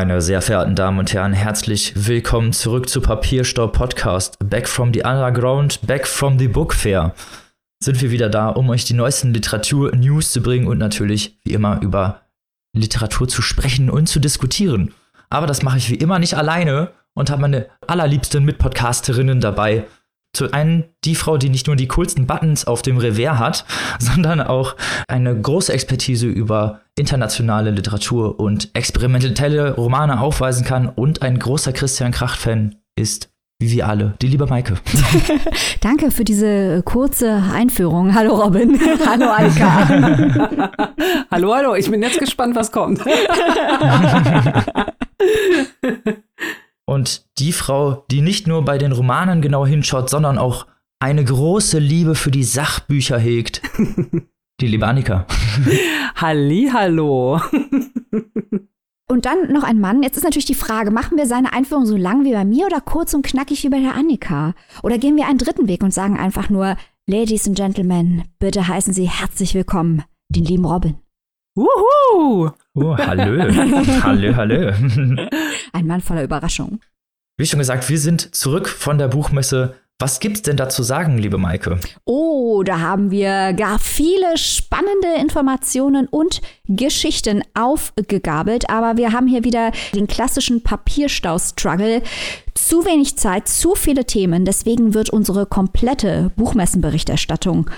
Meine sehr verehrten Damen und Herren, herzlich willkommen zurück zu Papierstaub Podcast. Back from the Underground, back from the Book Fair. Sind wir wieder da, um euch die neuesten Literatur-News zu bringen und natürlich, wie immer, über Literatur zu sprechen und zu diskutieren. Aber das mache ich wie immer nicht alleine und habe meine allerliebsten Mitpodcasterinnen dabei. Zu einen die Frau, die nicht nur die coolsten Buttons auf dem Revers hat, sondern auch eine große Expertise über internationale Literatur und experimentelle Romane aufweisen kann und ein großer Christian Kracht-Fan ist, wie wir alle, die liebe Maike. Danke für diese kurze Einführung. Hallo Robin. hallo Alka. hallo, hallo. Ich bin jetzt gespannt, was kommt. Und die Frau, die nicht nur bei den Romanen genau hinschaut, sondern auch eine große Liebe für die Sachbücher hegt. die liebe Annika. Hallo. Und dann noch ein Mann. Jetzt ist natürlich die Frage, machen wir seine Einführung so lang wie bei mir oder kurz und knackig wie bei der Annika? Oder gehen wir einen dritten Weg und sagen einfach nur, Ladies and Gentlemen, bitte heißen Sie herzlich willkommen, den lieben Robin. Wuhu! Oh, hallo. hallo, hallo. Ein Mann voller Überraschung. Wie schon gesagt, wir sind zurück von der Buchmesse. Was gibt's denn da zu sagen, liebe Maike? Oh, da haben wir gar viele spannende Informationen und Geschichten aufgegabelt, aber wir haben hier wieder den klassischen Papierstau-Struggle. Zu wenig Zeit, zu viele Themen, deswegen wird unsere komplette Buchmessenberichterstattung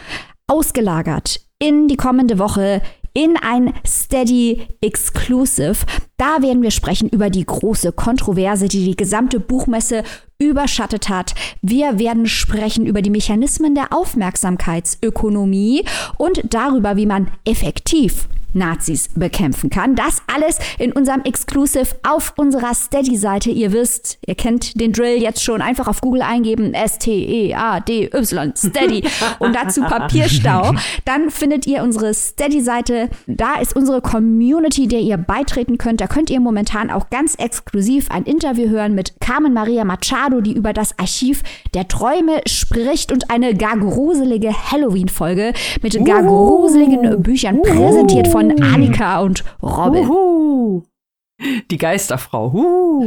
ausgelagert in die kommende Woche in ein Steady Exclusive. Da werden wir sprechen über die große Kontroverse, die die gesamte Buchmesse überschattet hat. Wir werden sprechen über die Mechanismen der Aufmerksamkeitsökonomie und darüber, wie man effektiv Nazis bekämpfen kann. Das alles in unserem Exclusive auf unserer Steady-Seite. Ihr wisst, ihr kennt den Drill jetzt schon. Einfach auf Google eingeben, S-T-E-A-D-Y, Steady und dazu Papierstau. Dann findet ihr unsere Steady-Seite. Da ist unsere Community, der ihr beitreten könnt. Da könnt ihr momentan auch ganz exklusiv ein Interview hören mit Carmen Maria Machado, die über das Archiv der Träume spricht und eine gar gruselige Halloween-Folge mit gar gruseligen Büchern präsentiert von von Annika und Robin. Uhu. Die Geisterfrau.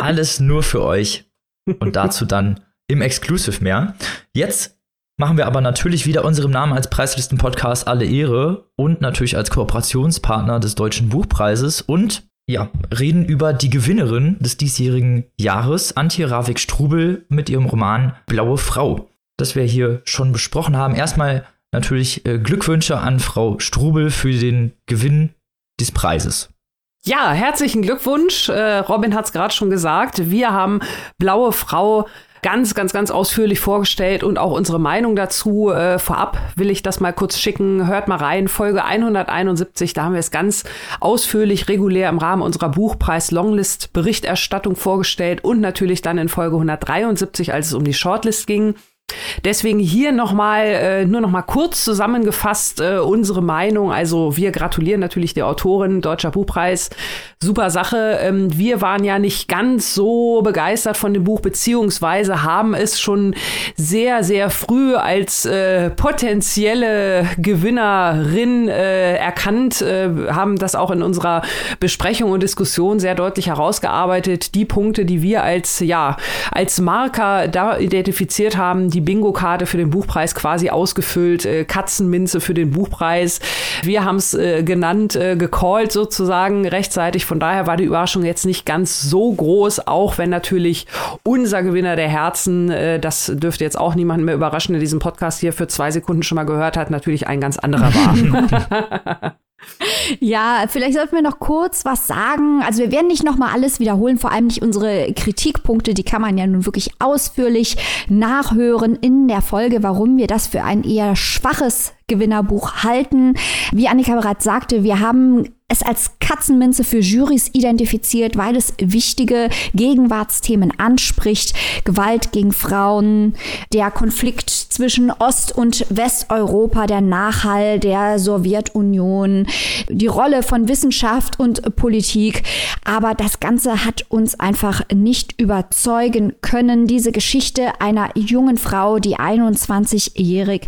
Alles nur für euch. Und dazu dann im Exclusive mehr. Jetzt machen wir aber natürlich wieder unserem Namen als Preislisten-Podcast alle Ehre und natürlich als Kooperationspartner des Deutschen Buchpreises und ja, reden über die Gewinnerin des diesjährigen Jahres, Antje Ravik-Strubel, mit ihrem Roman Blaue Frau, das wir hier schon besprochen haben. Erstmal natürlich äh, Glückwünsche an Frau Strubel für den Gewinn des Preises. Ja, herzlichen Glückwunsch. Äh, Robin hat es gerade schon gesagt. Wir haben Blaue Frau ganz, ganz, ganz ausführlich vorgestellt und auch unsere Meinung dazu. Äh, vorab will ich das mal kurz schicken. Hört mal rein. Folge 171, da haben wir es ganz ausführlich, regulär im Rahmen unserer Buchpreis-Longlist-Berichterstattung vorgestellt und natürlich dann in Folge 173, als es um die Shortlist ging. Deswegen hier nochmal, äh, nur nochmal kurz zusammengefasst äh, unsere Meinung. Also wir gratulieren natürlich der Autorin, Deutscher Buchpreis. Super Sache. Ähm, wir waren ja nicht ganz so begeistert von dem Buch, beziehungsweise haben es schon sehr, sehr früh als äh, potenzielle Gewinnerin äh, erkannt, äh, haben das auch in unserer Besprechung und Diskussion sehr deutlich herausgearbeitet. Die Punkte, die wir als, ja, als Marker da identifiziert haben, die die Bingo-Karte für den Buchpreis quasi ausgefüllt, äh, Katzenminze für den Buchpreis. Wir haben es äh, genannt, äh, gecallt sozusagen rechtzeitig. Von daher war die Überraschung jetzt nicht ganz so groß, auch wenn natürlich unser Gewinner der Herzen, äh, das dürfte jetzt auch niemanden mehr überraschen, der diesen Podcast hier für zwei Sekunden schon mal gehört hat, natürlich ein ganz anderer war. Ja, vielleicht sollten wir noch kurz was sagen. Also wir werden nicht nochmal alles wiederholen, vor allem nicht unsere Kritikpunkte, die kann man ja nun wirklich ausführlich nachhören in der Folge, warum wir das für ein eher schwaches Gewinnerbuch halten. Wie Annika bereits sagte, wir haben es als Katzenminze für Jurys identifiziert, weil es wichtige Gegenwartsthemen anspricht. Gewalt gegen Frauen, der Konflikt zwischen Ost- und Westeuropa, der Nachhall der Sowjetunion, die Rolle von Wissenschaft und Politik. Aber das Ganze hat uns einfach nicht überzeugen können. Diese Geschichte einer jungen Frau, die 21-jährig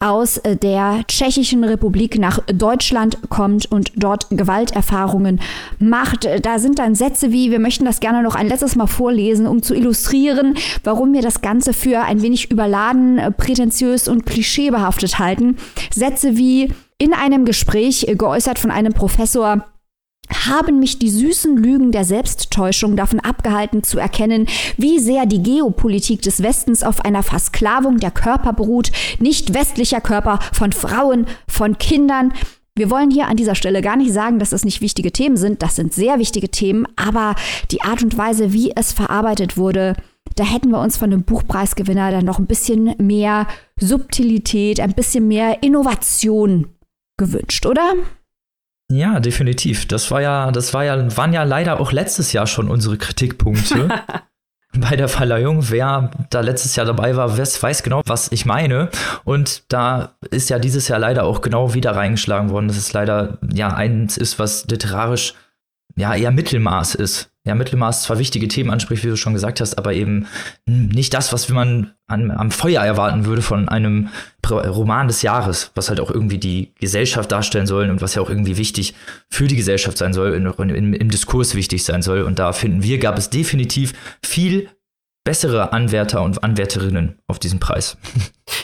aus der Tschechischen Republik nach Deutschland kommt und dort Gewalterfahrungen macht. Da sind dann Sätze wie, wir möchten das gerne noch ein letztes Mal vorlesen, um zu illustrieren, warum wir das Ganze für ein wenig überladen, prätentiös und klischeebehaftet halten. Sätze wie in einem Gespräch geäußert von einem Professor, haben mich die süßen Lügen der Selbsttäuschung davon abgehalten zu erkennen, wie sehr die Geopolitik des Westens auf einer Versklavung der Körper beruht, nicht westlicher Körper von Frauen, von Kindern. Wir wollen hier an dieser Stelle gar nicht sagen, dass das nicht wichtige Themen sind. Das sind sehr wichtige Themen, aber die Art und Weise, wie es verarbeitet wurde, da hätten wir uns von dem Buchpreisgewinner dann noch ein bisschen mehr Subtilität, ein bisschen mehr Innovation gewünscht, oder? Ja, definitiv. Das war ja, das war ja, waren ja leider auch letztes Jahr schon unsere Kritikpunkte. bei der Verleihung. Wer da letztes Jahr dabei war, weiß genau, was ich meine. Und da ist ja dieses Jahr leider auch genau wieder reingeschlagen worden, dass es leider ja eins ist, was literarisch ja eher Mittelmaß ist ja, Mittelmaß zwar wichtige Themen anspricht, wie du schon gesagt hast, aber eben nicht das, was man an, am Feuer erwarten würde von einem Roman des Jahres, was halt auch irgendwie die Gesellschaft darstellen soll und was ja auch irgendwie wichtig für die Gesellschaft sein soll, in, in, im Diskurs wichtig sein soll. Und da finden wir, gab es definitiv viel bessere Anwärter und Anwärterinnen auf diesen Preis.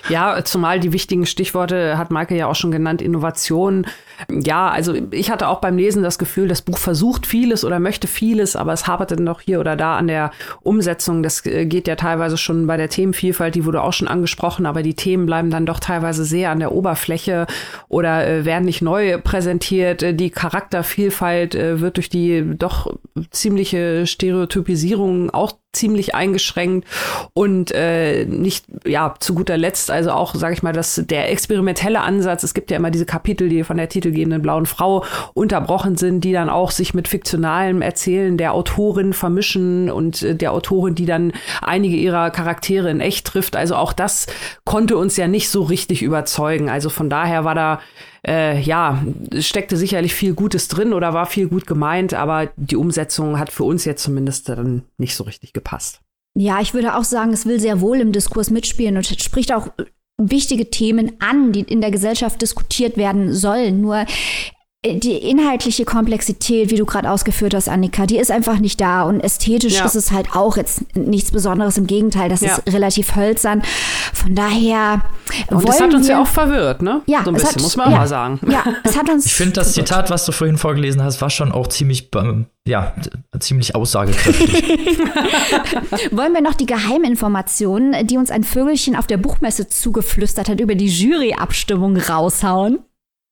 Ja, zumal die wichtigen Stichworte hat Maike ja auch schon genannt, Innovation. Ja, also ich hatte auch beim Lesen das Gefühl, das Buch versucht vieles oder möchte vieles, aber es haperte noch hier oder da an der Umsetzung. Das äh, geht ja teilweise schon bei der Themenvielfalt, die wurde auch schon angesprochen, aber die Themen bleiben dann doch teilweise sehr an der Oberfläche oder äh, werden nicht neu präsentiert. Äh, die Charaktervielfalt äh, wird durch die doch ziemliche Stereotypisierung auch ziemlich eingeschränkt und äh, nicht, ja, zu guter Letzt, also auch, sage ich mal, dass der experimentelle Ansatz, es gibt ja immer diese Kapitel, die von der titelgebenden blauen Frau unterbrochen sind, die dann auch sich mit fiktionalem Erzählen der Autorin vermischen und äh, der Autorin, die dann einige ihrer Charaktere in echt trifft. Also auch das konnte uns ja nicht so richtig überzeugen. Also von daher war da äh, ja, steckte sicherlich viel Gutes drin oder war viel gut gemeint, aber die Umsetzung hat für uns jetzt zumindest dann nicht so richtig gepasst. Ja, ich würde auch sagen, es will sehr wohl im Diskurs mitspielen und spricht auch wichtige Themen an, die in der Gesellschaft diskutiert werden sollen. Nur die inhaltliche Komplexität, wie du gerade ausgeführt hast, Annika, die ist einfach nicht da. Und ästhetisch ja. ist es halt auch jetzt nichts Besonderes. Im Gegenteil, das ja. ist relativ hölzern. Von daher. Und das hat uns ja auch verwirrt, ne? Ja, so ein bisschen, hat, muss man ja, auch mal sagen. Ja, es hat uns. Ich finde, das Zitat, was du vorhin vorgelesen hast, war schon auch ziemlich, ähm, ja, ziemlich aussagekräftig. Wollen wir noch die Geheiminformationen, die uns ein Vögelchen auf der Buchmesse zugeflüstert hat, über die Juryabstimmung raushauen?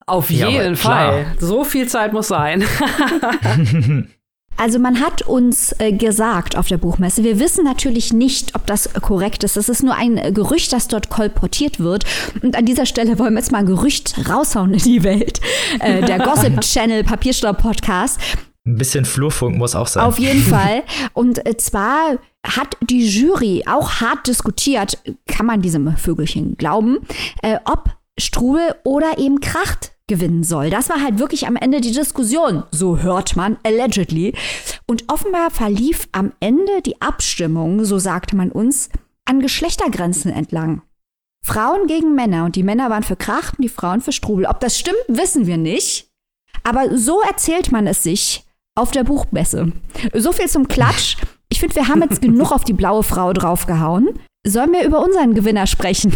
Auf jeden Fall. So viel Zeit muss sein. Also man hat uns äh, gesagt auf der Buchmesse, wir wissen natürlich nicht, ob das korrekt ist. Das ist nur ein Gerücht, das dort kolportiert wird. Und an dieser Stelle wollen wir jetzt mal ein Gerücht raushauen in die Welt. Äh, der Gossip Channel Papierstaub Podcast. Ein bisschen Flurfunk muss auch sein. Auf jeden Fall. Und äh, zwar hat die Jury auch hart diskutiert, kann man diesem Vögelchen glauben, äh, ob Strudel oder eben Kracht gewinnen soll. Das war halt wirklich am Ende die Diskussion, so hört man, allegedly. Und offenbar verlief am Ende die Abstimmung, so sagte man uns, an Geschlechtergrenzen entlang. Frauen gegen Männer und die Männer waren für Kracht und die Frauen für Strubel. Ob das stimmt, wissen wir nicht. Aber so erzählt man es sich auf der Buchmesse. So viel zum Klatsch. Ich finde, wir haben jetzt genug auf die blaue Frau draufgehauen. Sollen wir über unseren Gewinner sprechen?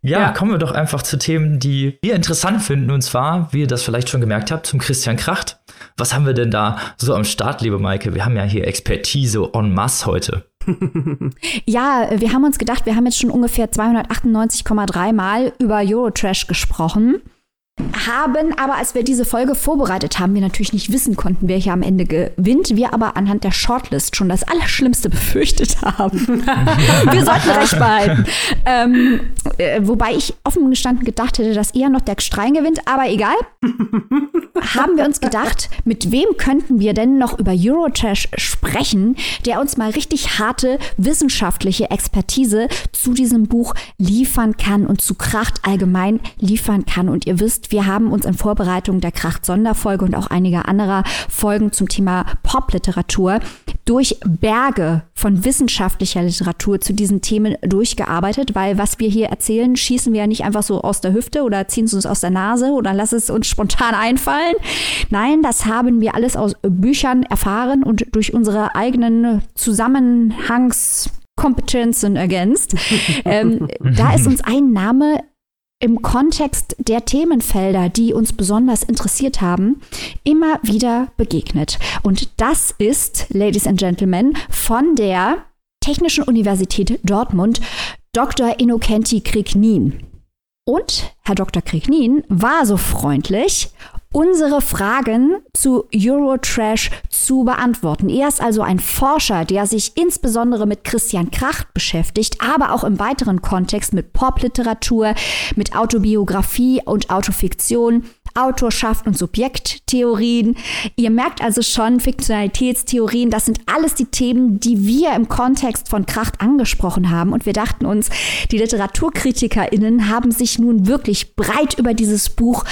Ja, ja, kommen wir doch einfach zu Themen, die wir interessant finden. Und zwar, wie ihr das vielleicht schon gemerkt habt, zum Christian Kracht. Was haben wir denn da so am Start, liebe Maike? Wir haben ja hier Expertise en masse heute. ja, wir haben uns gedacht, wir haben jetzt schon ungefähr 298,3 Mal über Eurotrash gesprochen haben, aber als wir diese Folge vorbereitet haben, wir natürlich nicht wissen konnten, wer hier am Ende gewinnt, wir aber anhand der Shortlist schon das Allerschlimmste befürchtet haben. wir sollten recht behalten. Ähm, äh, wobei ich offen gestanden gedacht hätte, dass eher noch der Strein gewinnt, aber egal. haben wir uns gedacht, mit wem könnten wir denn noch über Eurotrash sprechen, der uns mal richtig harte wissenschaftliche Expertise zu diesem Buch liefern kann und zu Kracht allgemein liefern kann. Und ihr wisst, wir haben uns in Vorbereitung der Kracht-Sonderfolge und auch einiger anderer Folgen zum Thema Popliteratur durch Berge von wissenschaftlicher Literatur zu diesen Themen durchgearbeitet, weil was wir hier erzählen, schießen wir ja nicht einfach so aus der Hüfte oder ziehen es uns aus der Nase oder lassen es uns spontan einfallen. Nein, das haben wir alles aus Büchern erfahren und durch unsere eigenen Zusammenhangskompetenzen ergänzt. ähm, da ist uns ein Name im Kontext der Themenfelder, die uns besonders interessiert haben, immer wieder begegnet. Und das ist, Ladies and Gentlemen, von der Technischen Universität Dortmund Dr. Innocenti Kriegnin. Und Herr Dr. Kriegnin war so freundlich unsere Fragen zu Eurotrash zu beantworten. Er ist also ein Forscher, der sich insbesondere mit Christian Kracht beschäftigt, aber auch im weiteren Kontext mit Popliteratur, mit Autobiografie und Autofiktion, Autorschaft und Subjekttheorien. Ihr merkt also schon, Fiktionalitätstheorien, das sind alles die Themen, die wir im Kontext von Kracht angesprochen haben. Und wir dachten uns, die LiteraturkritikerInnen haben sich nun wirklich breit über dieses Buch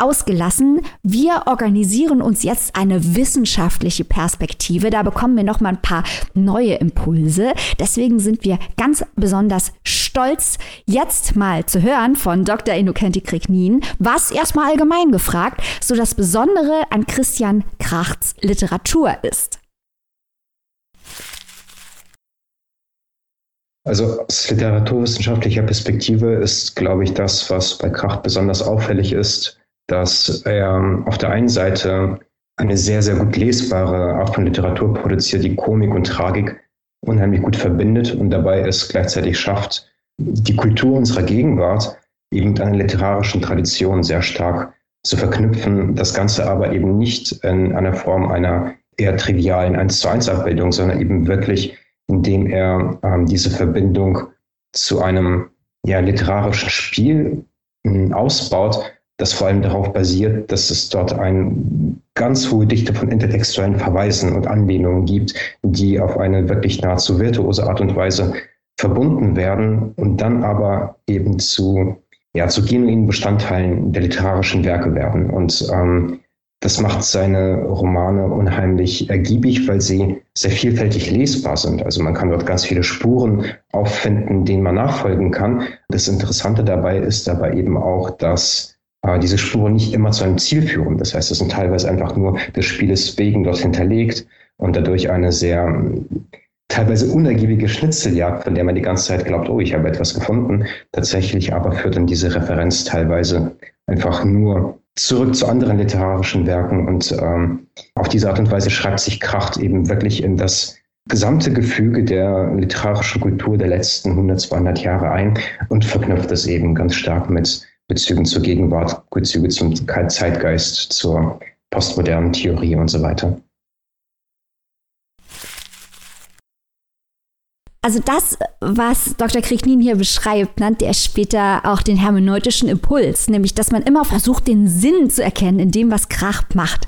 ausgelassen. Wir organisieren uns jetzt eine wissenschaftliche Perspektive. Da bekommen wir noch mal ein paar neue Impulse. Deswegen sind wir ganz besonders stolz, jetzt mal zu hören von Dr. Innocenti Kriegnin, was erstmal allgemein gefragt so das Besondere an Christian Krachts Literatur ist. Also aus literaturwissenschaftlicher Perspektive ist, glaube ich, das, was bei Kracht besonders auffällig ist, dass er auf der einen Seite eine sehr, sehr gut lesbare Art von Literatur produziert, die Komik und Tragik unheimlich gut verbindet und dabei es gleichzeitig schafft, die Kultur unserer Gegenwart eben mit einer literarischen Tradition sehr stark zu verknüpfen. Das Ganze aber eben nicht in einer Form einer eher trivialen 1 zu 1 Abbildung, sondern eben wirklich, indem er ähm, diese Verbindung zu einem ja, literarischen Spiel äh, ausbaut, das vor allem darauf basiert, dass es dort eine ganz hohe Dichte von intertextuellen Verweisen und Anlehnungen gibt, die auf eine wirklich nahezu virtuose Art und Weise verbunden werden und dann aber eben zu, ja, zu genuinen Bestandteilen der literarischen Werke werden. Und ähm, das macht seine Romane unheimlich ergiebig, weil sie sehr vielfältig lesbar sind. Also man kann dort ganz viele Spuren auffinden, denen man nachfolgen kann. Das Interessante dabei ist dabei eben auch, dass aber diese Spuren nicht immer zu einem Ziel führen. Das heißt, es sind teilweise einfach nur des Spieles wegen dort hinterlegt und dadurch eine sehr teilweise unergiebige Schnitzeljagd, von der man die ganze Zeit glaubt, oh, ich habe etwas gefunden. Tatsächlich aber führt dann diese Referenz teilweise einfach nur zurück zu anderen literarischen Werken und ähm, auf diese Art und Weise schreibt sich Kracht eben wirklich in das gesamte Gefüge der literarischen Kultur der letzten 100, 200 Jahre ein und verknüpft es eben ganz stark mit Bezügen zur Gegenwart, Bezüge zum Zeitgeist, zur postmodernen Theorie und so weiter. Also das, was Dr. Kriegnin hier beschreibt, nannte er später auch den hermeneutischen Impuls, nämlich dass man immer versucht, den Sinn zu erkennen in dem, was Krach macht.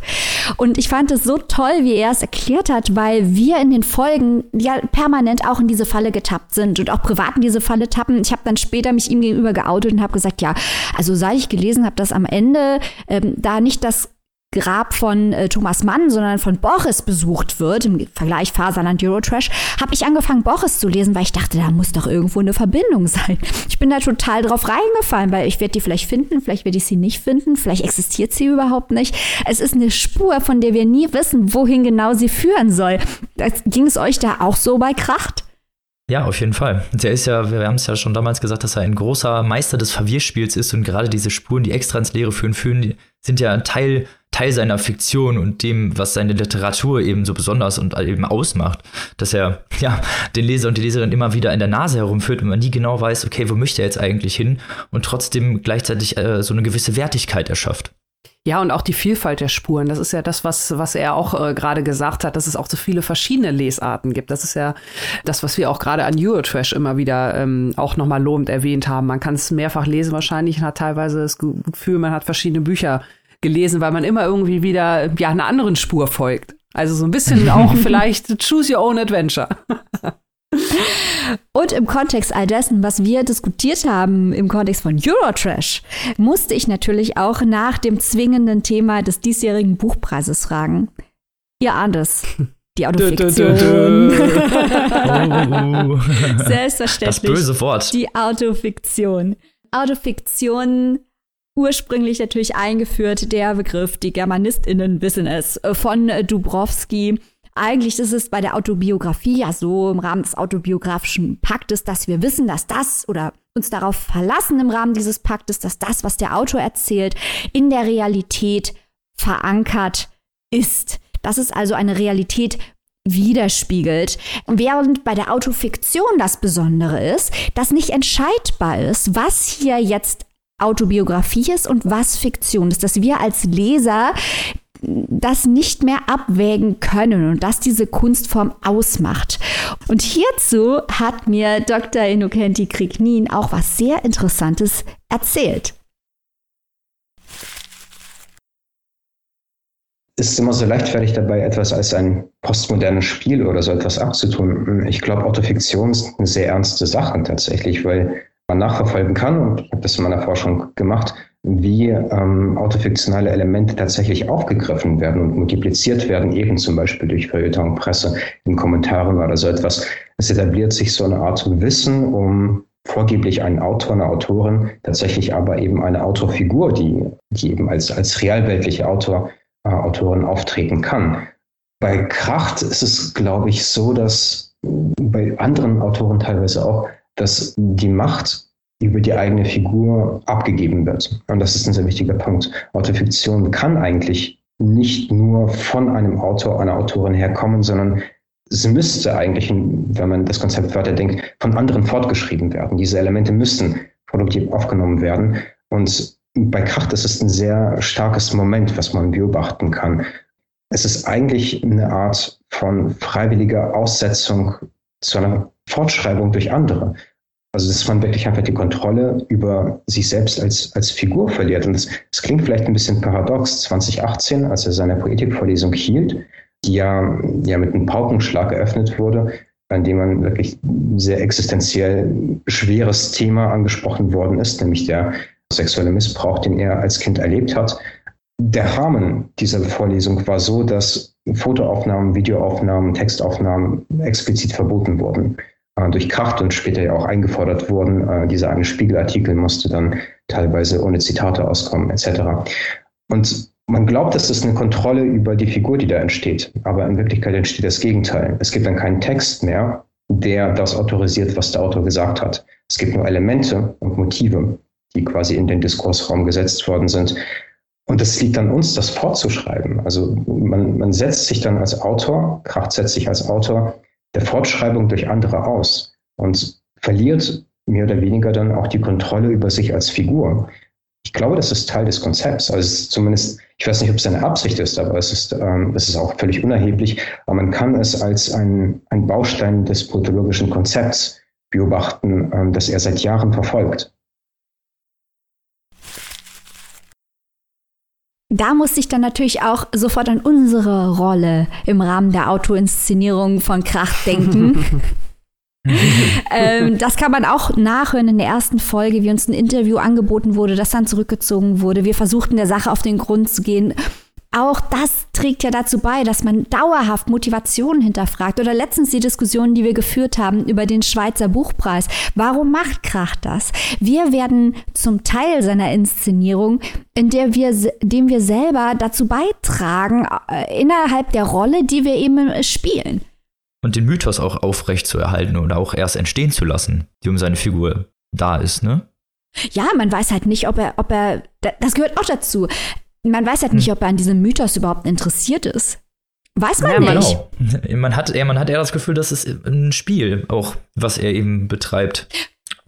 Und ich fand es so toll, wie er es erklärt hat, weil wir in den Folgen ja permanent auch in diese Falle getappt sind und auch privat in diese Falle tappen. Ich habe dann später mich ihm gegenüber geoutet und habe gesagt, ja, also seit ich gelesen habe, dass am Ende ähm, da nicht das Grab von äh, Thomas Mann, sondern von Boris besucht wird, im Vergleich Faserland Eurotrash, habe ich angefangen, Boris zu lesen, weil ich dachte, da muss doch irgendwo eine Verbindung sein. Ich bin da total drauf reingefallen, weil ich werde die vielleicht finden, vielleicht werde ich sie nicht finden, vielleicht existiert sie überhaupt nicht. Es ist eine Spur, von der wir nie wissen, wohin genau sie führen soll. Ging es euch da auch so bei Kracht? Ja, auf jeden Fall. Der ist ja, wir haben es ja schon damals gesagt, dass er ein großer Meister des Verwirrspiels ist und gerade diese Spuren, die extra ins Leere führen, führen, sind ja Teil Teil seiner Fiktion und dem, was seine Literatur eben so besonders und eben ausmacht, dass er ja den Leser und die Leserin immer wieder in der Nase herumführt und man nie genau weiß, okay, wo möchte er jetzt eigentlich hin und trotzdem gleichzeitig äh, so eine gewisse Wertigkeit erschafft. Ja, und auch die Vielfalt der Spuren. Das ist ja das, was, was er auch äh, gerade gesagt hat, dass es auch so viele verschiedene Lesarten gibt. Das ist ja das, was wir auch gerade an Eurotrash immer wieder ähm, auch nochmal lobend erwähnt haben. Man kann es mehrfach lesen wahrscheinlich und hat teilweise das Gefühl, man hat verschiedene Bücher gelesen, weil man immer irgendwie wieder ja einer anderen Spur folgt. Also so ein bisschen auch vielleicht choose your own adventure. Und im Kontext all dessen, was wir diskutiert haben, im Kontext von Eurotrash, musste ich natürlich auch nach dem zwingenden Thema des diesjährigen Buchpreises fragen. Ihr ahnt es. Die Autofiktion. oh. Selbstverständlich. Das böse Wort. Die Autofiktion. Autofiktion ursprünglich natürlich eingeführt, der Begriff, die GermanistInnen wissen es, von Dubrowski eigentlich ist es bei der Autobiografie ja so im Rahmen des autobiografischen Paktes, dass wir wissen, dass das oder uns darauf verlassen im Rahmen dieses Paktes, dass das, was der Autor erzählt, in der Realität verankert ist. Das ist also eine Realität widerspiegelt. Während bei der Autofiktion das Besondere ist, dass nicht entscheidbar ist, was hier jetzt Autobiografie ist und was Fiktion ist, dass wir als Leser das nicht mehr abwägen können und das diese Kunstform ausmacht. Und hierzu hat mir Dr. Inokenti Krignin auch was sehr Interessantes erzählt. ist immer so leichtfertig dabei, etwas als ein postmodernes Spiel oder so etwas abzutun. Ich glaube, Autofiktion ist eine sehr ernste Sache tatsächlich, weil man nachverfolgen kann, und ich habe das in meiner Forschung gemacht, wie ähm, autofiktionale Elemente tatsächlich aufgegriffen werden und multipliziert werden, eben zum Beispiel durch Feuilleton, Presse, in Kommentaren oder so etwas. Es etabliert sich so eine Art Wissen um vorgeblich einen Autor, eine Autorin, tatsächlich aber eben eine Autorfigur, die, die eben als, als realweltliche Autor, äh, Autorin auftreten kann. Bei Kracht ist es, glaube ich, so, dass bei anderen Autoren teilweise auch, dass die Macht über die eigene Figur abgegeben wird. Und das ist ein sehr wichtiger Punkt. Autofiktion kann eigentlich nicht nur von einem Autor, einer Autorin herkommen, sondern sie müsste eigentlich, wenn man das Konzept weiterdenkt, von anderen fortgeschrieben werden. Diese Elemente müssen produktiv aufgenommen werden. Und bei Kracht ist es ein sehr starkes Moment, was man beobachten kann. Es ist eigentlich eine Art von freiwilliger Aussetzung zu einer Fortschreibung durch andere. Also dass man wirklich einfach die Kontrolle über sich selbst als, als Figur verliert. Und es klingt vielleicht ein bisschen paradox. 2018, als er seine Poetikvorlesung hielt, die ja, ja mit einem Paukenschlag eröffnet wurde, an dem man wirklich sehr existenziell schweres Thema angesprochen worden ist, nämlich der sexuelle Missbrauch, den er als Kind erlebt hat. Der Rahmen dieser Vorlesung war so, dass Fotoaufnahmen, Videoaufnahmen, Textaufnahmen explizit verboten wurden durch Kracht und später ja auch eingefordert wurden. Äh, dieser eine Spiegelartikel musste dann teilweise ohne Zitate auskommen, etc. Und man glaubt, das ist eine Kontrolle über die Figur, die da entsteht. Aber in Wirklichkeit entsteht das Gegenteil. Es gibt dann keinen Text mehr, der das autorisiert, was der Autor gesagt hat. Es gibt nur Elemente und Motive, die quasi in den Diskursraum gesetzt worden sind. Und es liegt an uns, das fortzuschreiben. Also man, man setzt sich dann als Autor, Kracht setzt sich als Autor der Fortschreibung durch andere aus und verliert mehr oder weniger dann auch die Kontrolle über sich als Figur. Ich glaube, das ist Teil des Konzepts. Also zumindest, ich weiß nicht, ob es eine Absicht ist, aber es ist, ähm, es ist auch völlig unerheblich. Aber man kann es als ein, ein Baustein des politologischen Konzepts beobachten, ähm, das er seit Jahren verfolgt. Da musste ich dann natürlich auch sofort an unsere Rolle im Rahmen der Autoinszenierung von Krach denken. ähm, das kann man auch nachhören in der ersten Folge, wie uns ein Interview angeboten wurde, das dann zurückgezogen wurde. Wir versuchten der Sache auf den Grund zu gehen auch das trägt ja dazu bei, dass man dauerhaft Motivationen hinterfragt. Oder letztens die Diskussion, die wir geführt haben über den Schweizer Buchpreis. Warum macht Krach das? Wir werden zum Teil seiner Inszenierung, in der wir, dem wir selber dazu beitragen, äh, innerhalb der Rolle, die wir eben spielen. Und den Mythos auch aufrecht zu erhalten oder auch erst entstehen zu lassen, die um seine Figur da ist, ne? Ja, man weiß halt nicht, ob er, ob er, das gehört auch dazu man weiß halt nicht, hm. ob er an diesem Mythos überhaupt interessiert ist. Weiß man ja, nicht. Genau. Man hat, ja, man hat eher das Gefühl, das ist ein Spiel, auch was er eben betreibt.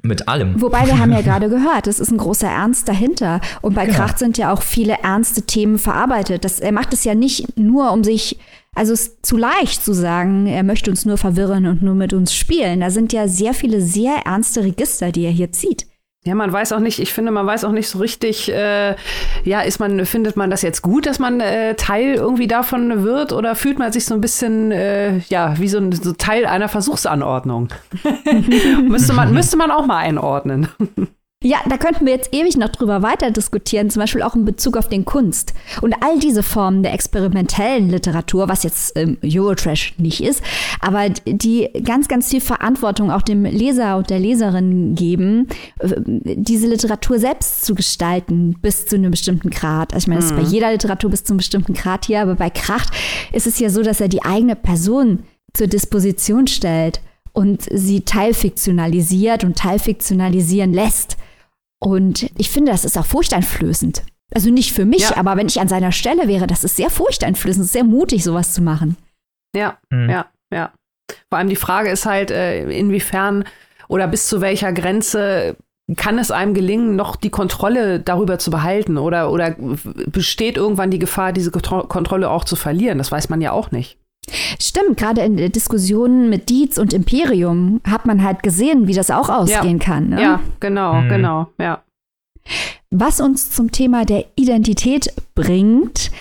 Mit allem. Wobei wir haben ja gerade gehört, es ist ein großer Ernst dahinter. Und bei ja. Kracht sind ja auch viele ernste Themen verarbeitet. Das, er macht es ja nicht nur, um sich, also es ist zu leicht zu sagen, er möchte uns nur verwirren und nur mit uns spielen. Da sind ja sehr viele sehr ernste Register, die er hier zieht. Ja, man weiß auch nicht, ich finde, man weiß auch nicht so richtig, äh, ja, ist man, findet man das jetzt gut, dass man äh, Teil irgendwie davon wird oder fühlt man sich so ein bisschen, äh, ja, wie so ein so Teil einer Versuchsanordnung? müsste, man, müsste man auch mal einordnen. Ja, da könnten wir jetzt ewig noch drüber weiter diskutieren, zum Beispiel auch in Bezug auf den Kunst. Und all diese Formen der experimentellen Literatur, was jetzt ähm, Eurotrash nicht ist, aber die ganz, ganz viel Verantwortung auch dem Leser und der Leserin geben, äh, diese Literatur selbst zu gestalten bis zu einem bestimmten Grad. Also ich meine, das ist bei mhm. jeder Literatur bis zu einem bestimmten Grad hier, aber bei Kracht ist es ja so, dass er die eigene Person zur Disposition stellt und sie teilfiktionalisiert und teilfiktionalisieren lässt. Und ich finde, das ist auch furchteinflößend. Also nicht für mich, ja. aber wenn ich an seiner Stelle wäre, das ist sehr furchteinflößend, sehr mutig, sowas zu machen. Ja, mhm. ja, ja. Vor allem die Frage ist halt, äh, inwiefern oder bis zu welcher Grenze kann es einem gelingen, noch die Kontrolle darüber zu behalten? Oder, oder besteht irgendwann die Gefahr, diese Kontrolle auch zu verlieren? Das weiß man ja auch nicht. Stimmt, gerade in der Diskussion mit Dietz und Imperium hat man halt gesehen, wie das auch ausgehen ja. kann. Ne? Ja, genau, mhm. genau, ja. Was uns zum Thema der Identität bringt,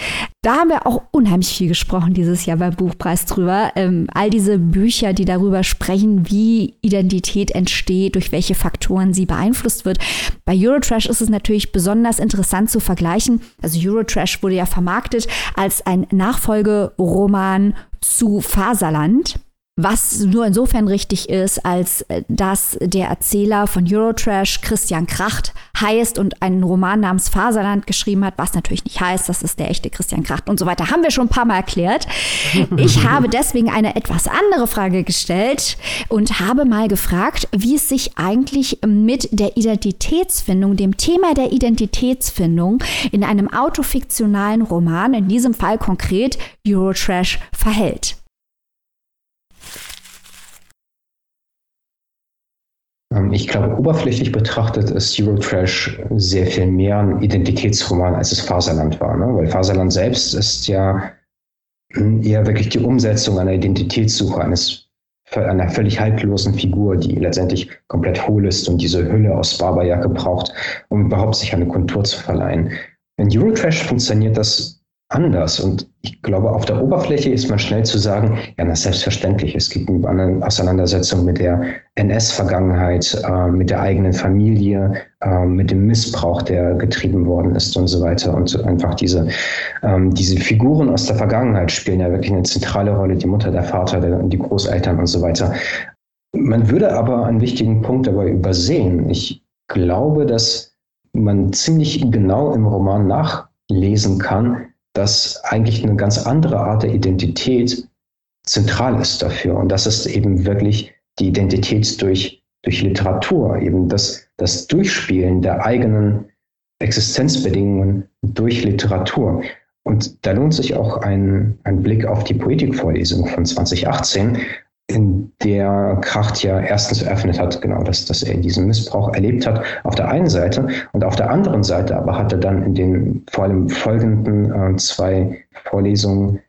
da haben wir auch unheimlich viel gesprochen dieses Jahr beim Buchpreis drüber. Ähm, all diese Bücher, die darüber sprechen, wie Identität entsteht, durch welche Faktoren sie beeinflusst wird. Bei Eurotrash ist es natürlich besonders interessant zu vergleichen. Also Eurotrash wurde ja vermarktet als ein Nachfolgeroman zu Faserland. Was nur insofern richtig ist, als äh, dass der Erzähler von Eurotrash Christian Kracht heißt und einen Roman namens Faserland geschrieben hat, was natürlich nicht heißt, das ist der echte Christian Kracht und so weiter. Haben wir schon ein paar Mal erklärt. Ich habe deswegen eine etwas andere Frage gestellt und habe mal gefragt, wie es sich eigentlich mit der Identitätsfindung, dem Thema der Identitätsfindung in einem autofiktionalen Roman, in diesem Fall konkret Eurotrash, verhält. Ich glaube, oberflächlich betrachtet ist Eurotrash sehr viel mehr ein Identitätsroman, als es Faserland war. Ne? Weil Faserland selbst ist ja hm, eher wirklich die Umsetzung einer Identitätssuche eines einer völlig haltlosen Figur, die letztendlich komplett hohl ist und diese Hülle aus Barberjacke braucht, um überhaupt sich eine Kontur zu verleihen. In Eurotrash funktioniert das anders. Und ich glaube, auf der Oberfläche ist man schnell zu sagen, ja, das ist selbstverständlich. Es gibt eine Auseinandersetzung mit der NS-Vergangenheit, äh, mit der eigenen Familie, äh, mit dem Missbrauch, der getrieben worden ist und so weiter. Und einfach diese, ähm, diese Figuren aus der Vergangenheit spielen ja wirklich eine zentrale Rolle. Die Mutter, der Vater, der, die Großeltern und so weiter. Man würde aber einen wichtigen Punkt dabei übersehen. Ich glaube, dass man ziemlich genau im Roman nachlesen kann, dass eigentlich eine ganz andere Art der Identität zentral ist dafür. Und das ist eben wirklich die Identität durch, durch Literatur, eben das, das Durchspielen der eigenen Existenzbedingungen durch Literatur. Und da lohnt sich auch ein, ein Blick auf die Poetikvorlesung von 2018, in der Kracht ja erstens eröffnet hat, genau, dass, dass er diesen Missbrauch erlebt hat, auf der einen Seite. Und auf der anderen Seite aber hat er dann in den vor allem folgenden äh, zwei Vorlesungen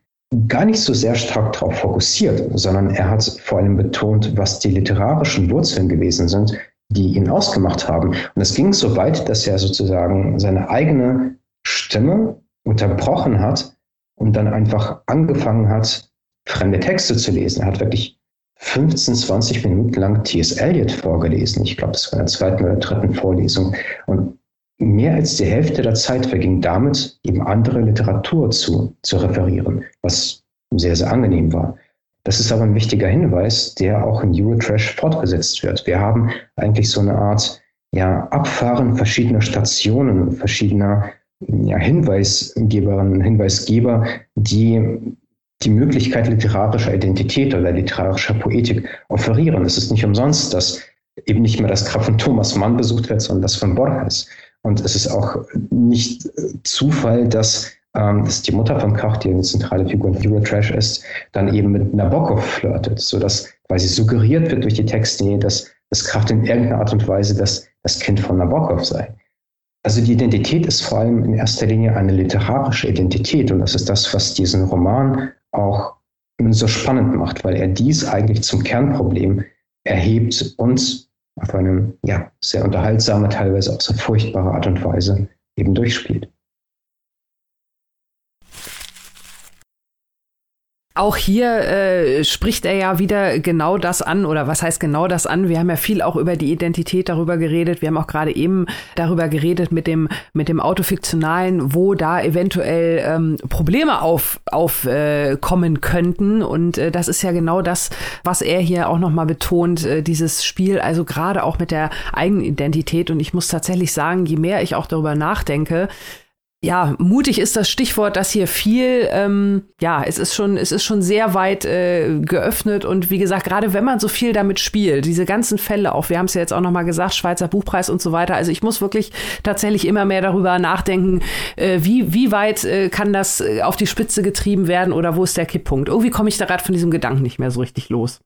gar nicht so sehr stark darauf fokussiert, sondern er hat vor allem betont, was die literarischen Wurzeln gewesen sind, die ihn ausgemacht haben. Und es ging so weit, dass er sozusagen seine eigene Stimme unterbrochen hat und dann einfach angefangen hat, fremde Texte zu lesen. Er hat wirklich 15, 20 Minuten lang T.S. Eliot vorgelesen. Ich glaube, das war in der zweiten oder dritten Vorlesung. Und mehr als die Hälfte der Zeit verging damit, eben andere Literatur zu, zu referieren, was sehr, sehr angenehm war. Das ist aber ein wichtiger Hinweis, der auch in Eurotrash fortgesetzt wird. Wir haben eigentlich so eine Art ja, Abfahren verschiedener Stationen, verschiedener ja, Hinweisgeberinnen, Hinweisgeber, die die Möglichkeit literarischer Identität oder literarischer Poetik offerieren. Es ist nicht umsonst, dass eben nicht mehr das Grab von Thomas Mann besucht wird, sondern das von Borges. Und es ist auch nicht Zufall, dass, ähm, dass die Mutter von Krach, die eine zentrale Figur in Eurotrash ist, dann eben mit Nabokov flirtet, sodass quasi suggeriert wird durch die Texte, dass das Kraft in irgendeiner Art und Weise das, das Kind von Nabokov sei. Also die Identität ist vor allem in erster Linie eine literarische Identität und das ist das, was diesen Roman auch so spannend macht, weil er dies eigentlich zum Kernproblem erhebt und auf eine ja, sehr unterhaltsame, teilweise auch sehr furchtbare Art und Weise eben durchspielt. Auch hier äh, spricht er ja wieder genau das an, oder was heißt genau das an? Wir haben ja viel auch über die Identität darüber geredet. Wir haben auch gerade eben darüber geredet mit dem, mit dem Autofiktionalen, wo da eventuell ähm, Probleme aufkommen auf, äh, kommen könnten. Und äh, das ist ja genau das, was er hier auch nochmal betont, äh, dieses Spiel, also gerade auch mit der eigenen Identität. Und ich muss tatsächlich sagen, je mehr ich auch darüber nachdenke, ja, mutig ist das Stichwort, dass hier viel, ähm, ja, es ist schon, es ist schon sehr weit äh, geöffnet und wie gesagt, gerade wenn man so viel damit spielt, diese ganzen Fälle auch, wir haben es ja jetzt auch noch mal gesagt, Schweizer Buchpreis und so weiter. Also ich muss wirklich tatsächlich immer mehr darüber nachdenken, äh, wie wie weit äh, kann das äh, auf die Spitze getrieben werden oder wo ist der Kipppunkt? Irgendwie komme ich da gerade von diesem Gedanken nicht mehr so richtig los.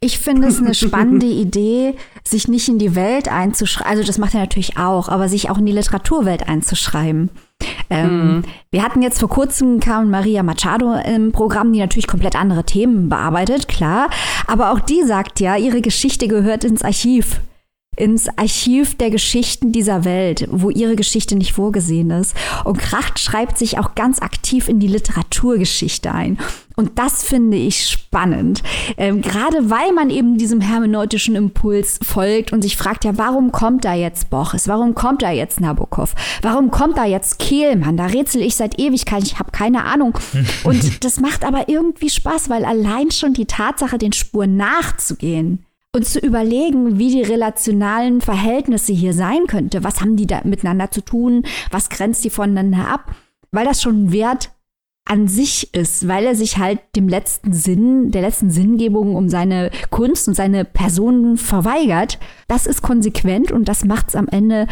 Ich finde es eine spannende Idee, sich nicht in die Welt einzuschreiben. Also das macht er natürlich auch, aber sich auch in die Literaturwelt einzuschreiben. Ähm, mhm. Wir hatten jetzt vor kurzem kam Maria Machado im Programm, die natürlich komplett andere Themen bearbeitet, klar. Aber auch die sagt ja, ihre Geschichte gehört ins Archiv ins Archiv der Geschichten dieser Welt, wo ihre Geschichte nicht vorgesehen ist. Und Kracht schreibt sich auch ganz aktiv in die Literaturgeschichte ein. Und das finde ich spannend. Ähm, gerade weil man eben diesem hermeneutischen Impuls folgt und sich fragt, ja, warum kommt da jetzt Boches? Warum kommt da jetzt Nabokov? Warum kommt da jetzt Kehlmann? Da rätsel ich seit Ewigkeit, ich habe keine Ahnung. Und das macht aber irgendwie Spaß, weil allein schon die Tatsache, den Spuren nachzugehen, und zu überlegen, wie die relationalen Verhältnisse hier sein könnte. Was haben die da miteinander zu tun? Was grenzt die voneinander ab? Weil das schon Wert an sich ist, weil er sich halt dem letzten Sinn, der letzten Sinngebung um seine Kunst und seine Personen verweigert. Das ist konsequent und das macht es am Ende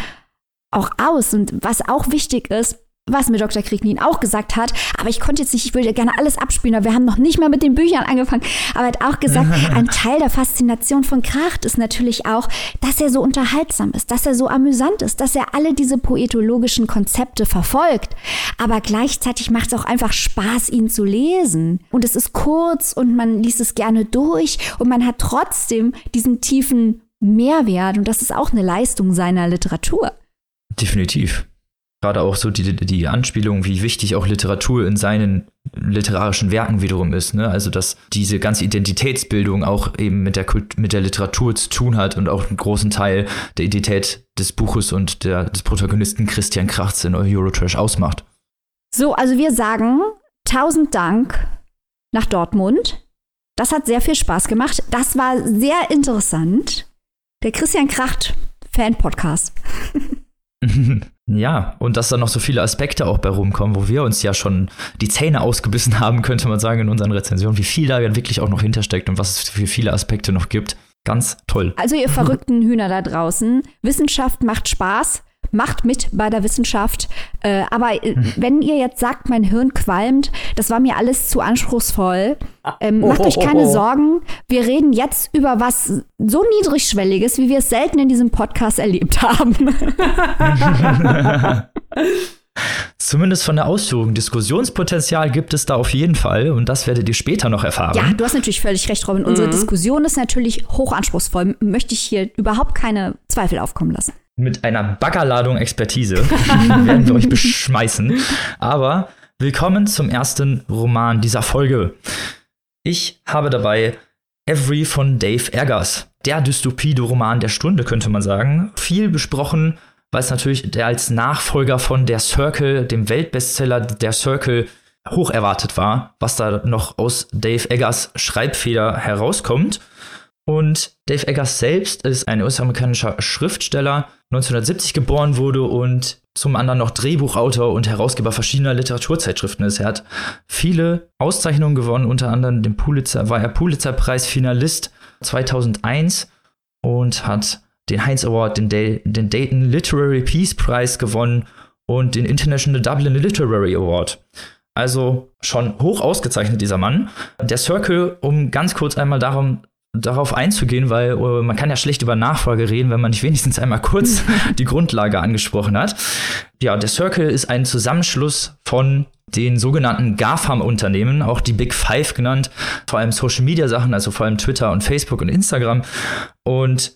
auch aus. Und was auch wichtig ist, was mir Dr. Kriegnin auch gesagt hat, aber ich konnte jetzt nicht, ich würde gerne alles abspielen, aber wir haben noch nicht mal mit den Büchern angefangen. Aber er hat auch gesagt, ein Teil der Faszination von Kracht ist natürlich auch, dass er so unterhaltsam ist, dass er so amüsant ist, dass er alle diese poetologischen Konzepte verfolgt. Aber gleichzeitig macht es auch einfach Spaß, ihn zu lesen. Und es ist kurz und man liest es gerne durch und man hat trotzdem diesen tiefen Mehrwert und das ist auch eine Leistung seiner Literatur. Definitiv gerade auch so die, die Anspielung, wie wichtig auch Literatur in seinen literarischen Werken wiederum ist. Ne? Also, dass diese ganze Identitätsbildung auch eben mit der, Kult mit der Literatur zu tun hat und auch einen großen Teil der Identität des Buches und der, des Protagonisten Christian Krachts in Eurotrash ausmacht. So, also wir sagen tausend Dank nach Dortmund. Das hat sehr viel Spaß gemacht. Das war sehr interessant. Der Christian Kracht Fan-Podcast. Ja, und dass da noch so viele Aspekte auch bei rumkommen, wo wir uns ja schon die Zähne ausgebissen haben, könnte man sagen, in unseren Rezensionen, wie viel da wirklich auch noch hintersteckt und was es für viele Aspekte noch gibt. Ganz toll. Also ihr verrückten Hühner da draußen, Wissenschaft macht Spaß macht mit bei der Wissenschaft. Äh, aber äh, wenn ihr jetzt sagt, mein Hirn qualmt, das war mir alles zu anspruchsvoll. Ähm, macht euch keine Sorgen. Wir reden jetzt über was so niedrigschwelliges, wie wir es selten in diesem Podcast erlebt haben. Zumindest von der Ausführung. Diskussionspotenzial gibt es da auf jeden Fall und das werdet ihr später noch erfahren. Ja, du hast natürlich völlig recht, Robin. Unsere mhm. Diskussion ist natürlich hochanspruchsvoll. Möchte ich hier überhaupt keine Zweifel aufkommen lassen mit einer Baggerladung Expertise werden wir euch beschmeißen. Aber willkommen zum ersten Roman dieser Folge. Ich habe dabei Every von Dave Eggers. Der Dystopie-Roman der Stunde, könnte man sagen. Viel besprochen, weil es natürlich der als Nachfolger von Der Circle, dem Weltbestseller Der Circle, hoch erwartet war, was da noch aus Dave Eggers Schreibfeder herauskommt. Und Dave Eggers selbst ist ein US-amerikanischer Schriftsteller, 1970 geboren wurde und zum anderen noch Drehbuchautor und Herausgeber verschiedener Literaturzeitschriften ist. Er hat viele Auszeichnungen gewonnen, unter anderem den Pulitzer, war er Pulitzer-Preis-Finalist 2001 und hat den Heinz Award, den, den Dayton Literary Peace Prize gewonnen und den International Dublin Literary Award. Also schon hoch ausgezeichnet, dieser Mann. Der Circle, um ganz kurz einmal darum darauf einzugehen, weil uh, man kann ja schlecht über Nachfolge reden, wenn man nicht wenigstens einmal kurz die Grundlage angesprochen hat. Ja, der Circle ist ein Zusammenschluss von den sogenannten GAFAM-Unternehmen, auch die Big Five genannt, vor allem Social-Media-Sachen, also vor allem Twitter und Facebook und Instagram. Und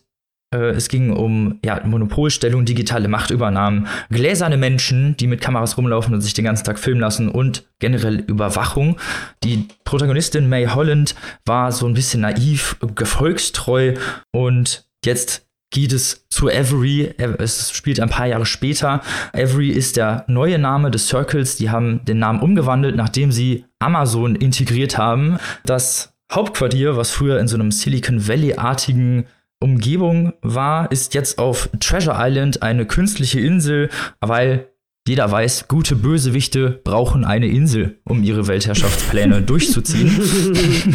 es ging um ja, Monopolstellung, digitale Machtübernahmen, gläserne Menschen, die mit Kameras rumlaufen und sich den ganzen Tag filmen lassen und generell Überwachung. Die Protagonistin May Holland war so ein bisschen naiv, gefolgstreu und jetzt geht es zu Avery. Es spielt ein paar Jahre später. Avery ist der neue Name des Circles. Die haben den Namen umgewandelt, nachdem sie Amazon integriert haben. Das Hauptquartier, was früher in so einem Silicon Valley-artigen Umgebung war, ist jetzt auf Treasure Island eine künstliche Insel, weil jeder weiß, gute Bösewichte brauchen eine Insel, um ihre Weltherrschaftspläne durchzuziehen.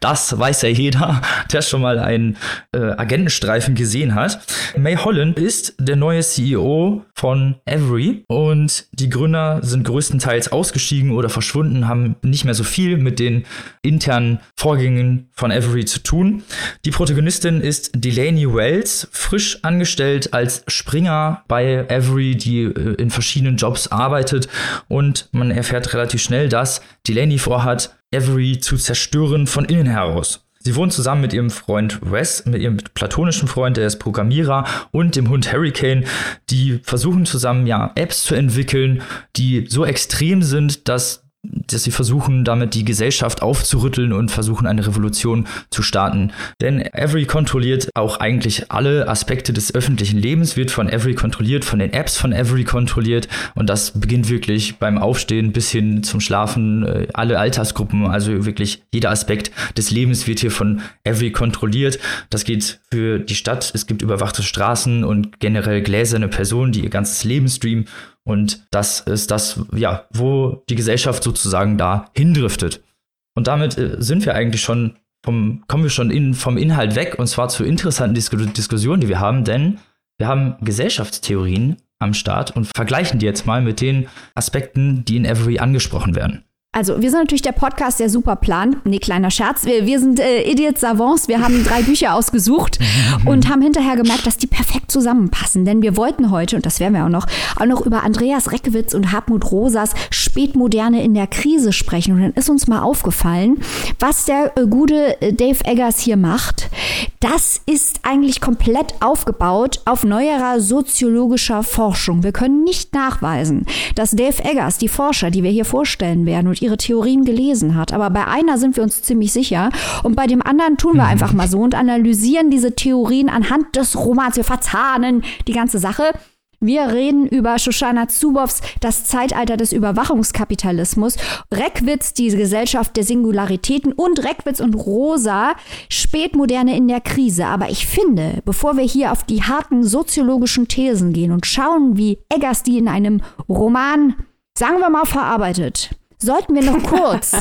Das weiß ja jeder, der schon mal einen äh, Agentenstreifen gesehen hat. May Holland ist der neue CEO von Every und die Gründer sind größtenteils ausgestiegen oder verschwunden, haben nicht mehr so viel mit den internen Vorgängen von Every zu tun. Die Protagonistin ist Delaney Wells, frisch angestellt als Springer bei Every, die äh, in verschiedenen Jobs arbeitet und man erfährt relativ schnell, dass Delaney vorhat, Avery zu zerstören von innen heraus. Sie wohnt zusammen mit ihrem Freund Wes, mit ihrem platonischen Freund, der ist Programmierer, und dem Hund Hurricane. Die versuchen zusammen ja Apps zu entwickeln, die so extrem sind, dass dass sie versuchen, damit die Gesellschaft aufzurütteln und versuchen, eine Revolution zu starten. Denn Every kontrolliert auch eigentlich alle Aspekte des öffentlichen Lebens, wird von Every kontrolliert, von den Apps von Every kontrolliert und das beginnt wirklich beim Aufstehen bis hin zum Schlafen, äh, alle Altersgruppen, also wirklich jeder Aspekt des Lebens wird hier von Every kontrolliert. Das geht für die Stadt, es gibt überwachte Straßen und generell gläserne Personen, die ihr ganzes Leben streamen und das ist das, ja, wo die Gesellschaft sozusagen da hindriftet. Und damit äh, sind wir eigentlich schon vom, kommen wir schon in, vom Inhalt weg und zwar zu interessanten Dis Diskussionen, die wir haben, denn wir haben Gesellschaftstheorien am Start und vergleichen die jetzt mal mit den Aspekten, die in Every angesprochen werden. Also, wir sind natürlich der Podcast, der super plant. Nee, kleiner Scherz. Wir, wir sind äh, Idiots Savants. Wir haben drei Bücher ausgesucht und haben hinterher gemerkt, dass die perfekt zusammenpassen. Denn wir wollten heute, und das werden wir auch noch, auch noch über Andreas Reckewitz und Hartmut Rosas Spätmoderne in der Krise sprechen. Und dann ist uns mal aufgefallen, was der äh, gute äh, Dave Eggers hier macht. Das ist eigentlich komplett aufgebaut auf neuerer soziologischer Forschung. Wir können nicht nachweisen, dass Dave Eggers, die Forscher, die wir hier vorstellen werden und ihre Theorien gelesen hat. Aber bei einer sind wir uns ziemlich sicher und bei dem anderen tun wir mhm. einfach mal so und analysieren diese Theorien anhand des Romans. Wir verzahnen die ganze Sache. Wir reden über Shoshana Zuboffs Das Zeitalter des Überwachungskapitalismus, Reckwitz, die Gesellschaft der Singularitäten und Reckwitz und Rosa, Spätmoderne in der Krise. Aber ich finde, bevor wir hier auf die harten soziologischen Thesen gehen und schauen, wie Eggers die in einem Roman, sagen wir mal, verarbeitet, sollten wir noch kurz,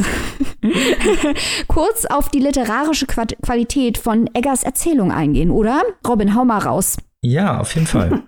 kurz auf die literarische Qualität von Eggers Erzählung eingehen, oder? Robin, hau mal raus. Ja, auf jeden Fall.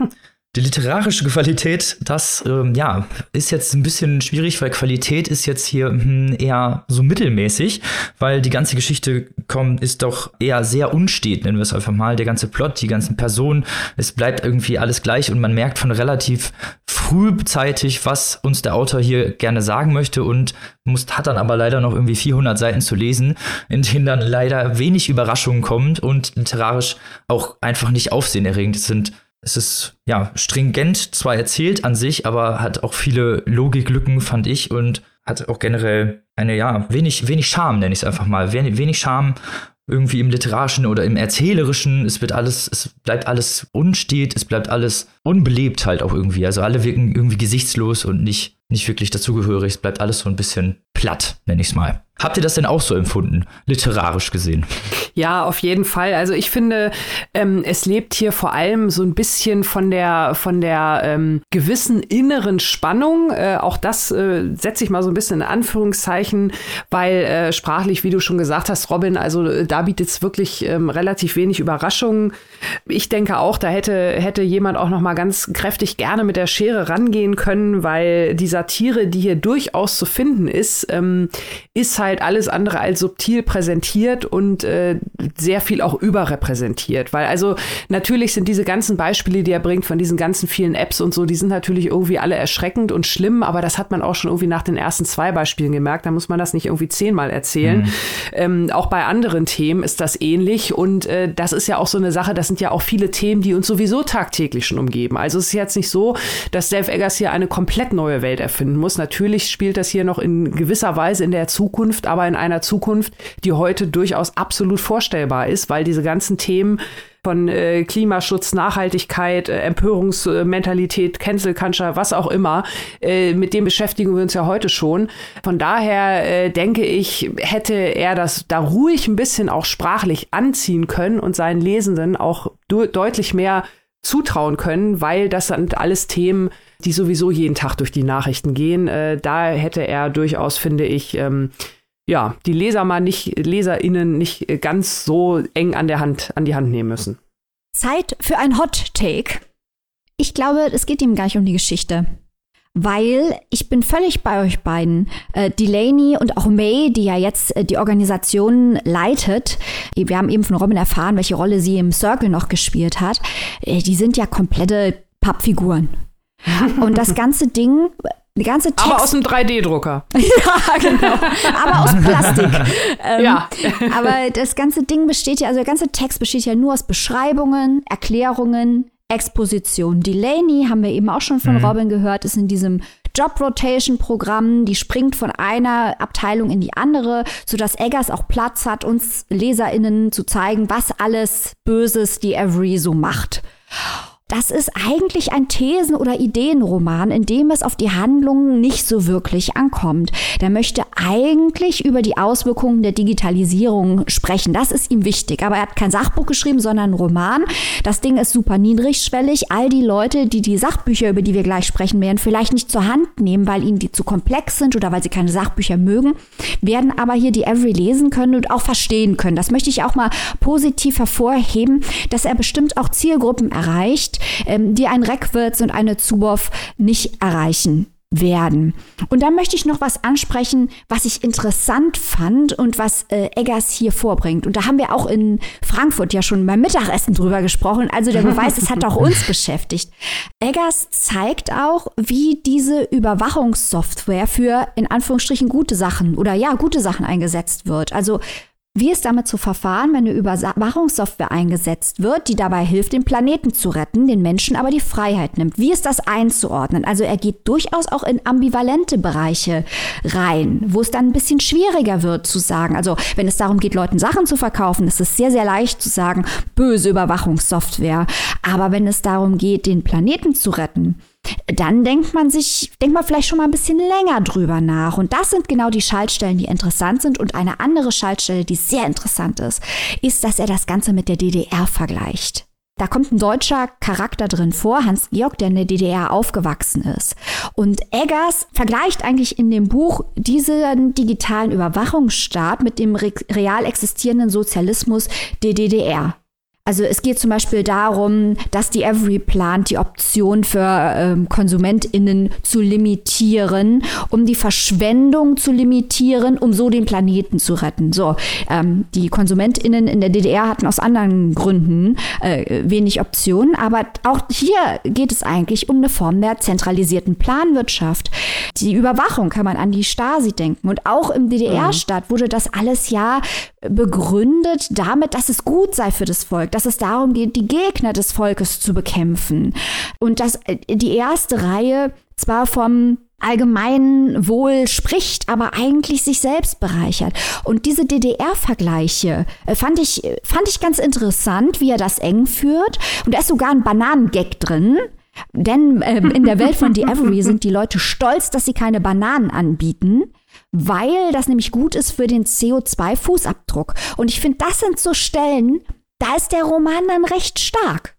Die literarische Qualität, das ähm, ja, ist jetzt ein bisschen schwierig, weil Qualität ist jetzt hier hm, eher so mittelmäßig, weil die ganze Geschichte kommt, ist doch eher sehr unstet, nennen wir es einfach mal. Der ganze Plot, die ganzen Personen, es bleibt irgendwie alles gleich und man merkt von relativ frühzeitig, was uns der Autor hier gerne sagen möchte und muss, hat dann aber leider noch irgendwie 400 Seiten zu lesen, in denen dann leider wenig Überraschungen kommt und literarisch auch einfach nicht aufsehenerregend sind es ist ja stringent zwar erzählt an sich, aber hat auch viele Logiklücken, fand ich, und hat auch generell eine, ja, wenig, wenig Charme, nenne ich es einfach mal. Wenig, wenig Charme irgendwie im Literarischen oder im Erzählerischen. Es wird alles, es bleibt alles unstet, es bleibt alles unbelebt halt auch irgendwie. Also alle wirken irgendwie gesichtslos und nicht, nicht wirklich dazugehörig. Es bleibt alles so ein bisschen platt, nenne ich es mal. Habt ihr das denn auch so empfunden, literarisch gesehen? Ja, auf jeden Fall. Also ich finde, ähm, es lebt hier vor allem so ein bisschen von der von der ähm, gewissen inneren Spannung. Äh, auch das äh, setze ich mal so ein bisschen in Anführungszeichen, weil äh, sprachlich, wie du schon gesagt hast, Robin, also äh, da bietet es wirklich ähm, relativ wenig Überraschungen. Ich denke auch, da hätte hätte jemand auch noch mal ganz kräftig gerne mit der Schere rangehen können, weil die Satire, die hier durchaus zu finden ist, ähm, ist halt alles andere als subtil präsentiert und äh, sehr viel auch überrepräsentiert. Weil also natürlich sind diese ganzen Beispiele, die er bringt von diesen ganzen vielen Apps und so, die sind natürlich irgendwie alle erschreckend und schlimm, aber das hat man auch schon irgendwie nach den ersten zwei Beispielen gemerkt. Da muss man das nicht irgendwie zehnmal erzählen. Mhm. Ähm, auch bei anderen Themen ist das ähnlich und äh, das ist ja auch so eine Sache, das sind ja auch viele Themen, die uns sowieso tagtäglich schon umgeben. Also es ist jetzt nicht so, dass Dave Eggers hier eine komplett neue Welt erfinden muss. Natürlich spielt das hier noch in gewisser Weise in der Zukunft, aber in einer Zukunft, die heute durchaus absolut vorstellbar ist, weil diese ganzen Themen von äh, Klimaschutz, Nachhaltigkeit, äh, Empörungsmentalität, Cancel Culture, was auch immer, äh, mit dem beschäftigen wir uns ja heute schon. Von daher äh, denke ich, hätte er das da ruhig ein bisschen auch sprachlich anziehen können und seinen Lesenden auch deutlich mehr zutrauen können, weil das sind alles Themen, die sowieso jeden Tag durch die Nachrichten gehen. Äh, da hätte er durchaus, finde ich, ähm, ja, die Leser mal nicht, LeserInnen nicht ganz so eng an der Hand, an die Hand nehmen müssen. Zeit für ein Hot Take. Ich glaube, es geht ihm gar nicht um die Geschichte. Weil ich bin völlig bei euch beiden. Äh, Delaney und auch May, die ja jetzt äh, die Organisation leitet, wir haben eben von Robin erfahren, welche Rolle sie im Circle noch gespielt hat, äh, die sind ja komplette Pappfiguren. Und das ganze Ding die ganze Text aber aus einem 3D-Drucker. ja, genau. Aber aus Plastik. ähm, ja. aber das ganze Ding besteht ja, also der ganze Text besteht ja nur aus Beschreibungen, Erklärungen, Exposition. Delaney, haben wir eben auch schon von mhm. Robin gehört, ist in diesem Job Rotation Programm, die springt von einer Abteilung in die andere, sodass Eggers auch Platz hat, uns LeserInnen zu zeigen, was alles Böses die Avery so macht. Das ist eigentlich ein Thesen- oder Ideenroman, in dem es auf die Handlungen nicht so wirklich ankommt. Der möchte eigentlich über die Auswirkungen der Digitalisierung sprechen. Das ist ihm wichtig. Aber er hat kein Sachbuch geschrieben, sondern einen Roman. Das Ding ist super niedrigschwellig. All die Leute, die die Sachbücher, über die wir gleich sprechen werden, vielleicht nicht zur Hand nehmen, weil ihnen die zu komplex sind oder weil sie keine Sachbücher mögen, werden aber hier die Every lesen können und auch verstehen können. Das möchte ich auch mal positiv hervorheben, dass er bestimmt auch Zielgruppen erreicht, ähm, die ein Reckwitz und eine Zuboff nicht erreichen werden. Und dann möchte ich noch was ansprechen, was ich interessant fand und was äh, Eggers hier vorbringt. Und da haben wir auch in Frankfurt ja schon beim Mittagessen drüber gesprochen. Also der Beweis, es hat auch uns beschäftigt. Eggers zeigt auch, wie diese Überwachungssoftware für in Anführungsstrichen gute Sachen oder ja, gute Sachen eingesetzt wird. Also wie ist damit zu verfahren, wenn eine Überwachungssoftware eingesetzt wird, die dabei hilft, den Planeten zu retten, den Menschen aber die Freiheit nimmt? Wie ist das einzuordnen? Also er geht durchaus auch in ambivalente Bereiche rein, wo es dann ein bisschen schwieriger wird zu sagen. Also wenn es darum geht, Leuten Sachen zu verkaufen, ist es sehr, sehr leicht zu sagen, böse Überwachungssoftware. Aber wenn es darum geht, den Planeten zu retten, dann denkt man sich, denkt man vielleicht schon mal ein bisschen länger drüber nach. Und das sind genau die Schaltstellen, die interessant sind. Und eine andere Schaltstelle, die sehr interessant ist, ist, dass er das Ganze mit der DDR vergleicht. Da kommt ein deutscher Charakter drin vor, Hans Georg, der in der DDR aufgewachsen ist. Und Eggers vergleicht eigentlich in dem Buch diesen digitalen Überwachungsstaat mit dem real existierenden Sozialismus der DDR. Also es geht zum Beispiel darum, dass die Every plant, die Option für ähm, KonsumentInnen zu limitieren, um die Verschwendung zu limitieren, um so den Planeten zu retten. So, ähm, die KonsumentInnen in der DDR hatten aus anderen Gründen äh, wenig Optionen, aber auch hier geht es eigentlich um eine Form der zentralisierten Planwirtschaft. Die Überwachung kann man an die Stasi denken. Und auch im DDR-Staat wurde das alles ja begründet damit, dass es gut sei für das Volk, dass es darum geht, die Gegner des Volkes zu bekämpfen. Und dass äh, die erste Reihe zwar vom allgemeinen Wohl spricht, aber eigentlich sich selbst bereichert. Und diese DDR-Vergleiche äh, fand ich, fand ich ganz interessant, wie er das eng führt. Und da ist sogar ein Bananengag drin. Denn ähm, in der Welt von The Avery sind die Leute stolz, dass sie keine Bananen anbieten weil das nämlich gut ist für den CO2-Fußabdruck. Und ich finde, das sind so Stellen, da ist der Roman dann recht stark.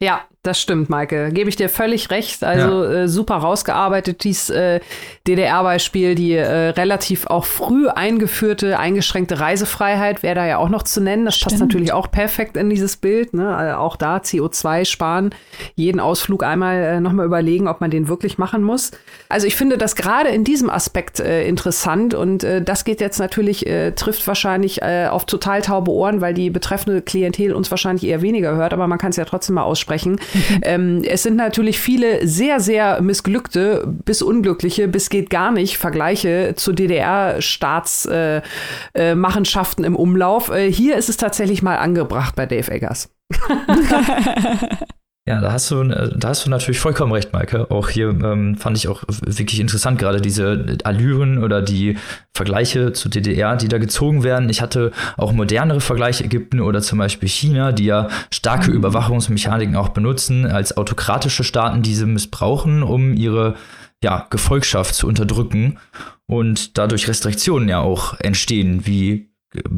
Ja, Das stimmt, Maike. Gebe ich dir völlig recht. Also ja. äh, super rausgearbeitet, dieses äh, DDR-Beispiel, die äh, relativ auch früh eingeführte, eingeschränkte Reisefreiheit wäre da ja auch noch zu nennen. Das stimmt. passt natürlich auch perfekt in dieses Bild. Ne? Also auch da CO2 sparen, jeden Ausflug einmal äh, nochmal überlegen, ob man den wirklich machen muss. Also ich finde das gerade in diesem Aspekt äh, interessant und äh, das geht jetzt natürlich, äh, trifft wahrscheinlich äh, auf total taube Ohren, weil die betreffende Klientel uns wahrscheinlich eher weniger hört, aber man kann es ja trotzdem mal aussprechen. ähm, es sind natürlich viele sehr, sehr missglückte bis unglückliche, bis geht gar nicht Vergleiche zu DDR-Staatsmachenschaften äh, äh, im Umlauf. Äh, hier ist es tatsächlich mal angebracht bei Dave Eggers. Ja, da hast du, äh, da hast du natürlich vollkommen recht, Maike. Auch hier ähm, fand ich auch wirklich interessant, gerade diese Allüren oder die Vergleiche zu DDR, die da gezogen werden. Ich hatte auch modernere Vergleiche, Ägypten oder zum Beispiel China, die ja starke mhm. Überwachungsmechaniken auch benutzen, als autokratische Staaten diese missbrauchen, um ihre ja, Gefolgschaft zu unterdrücken und dadurch Restriktionen ja auch entstehen, wie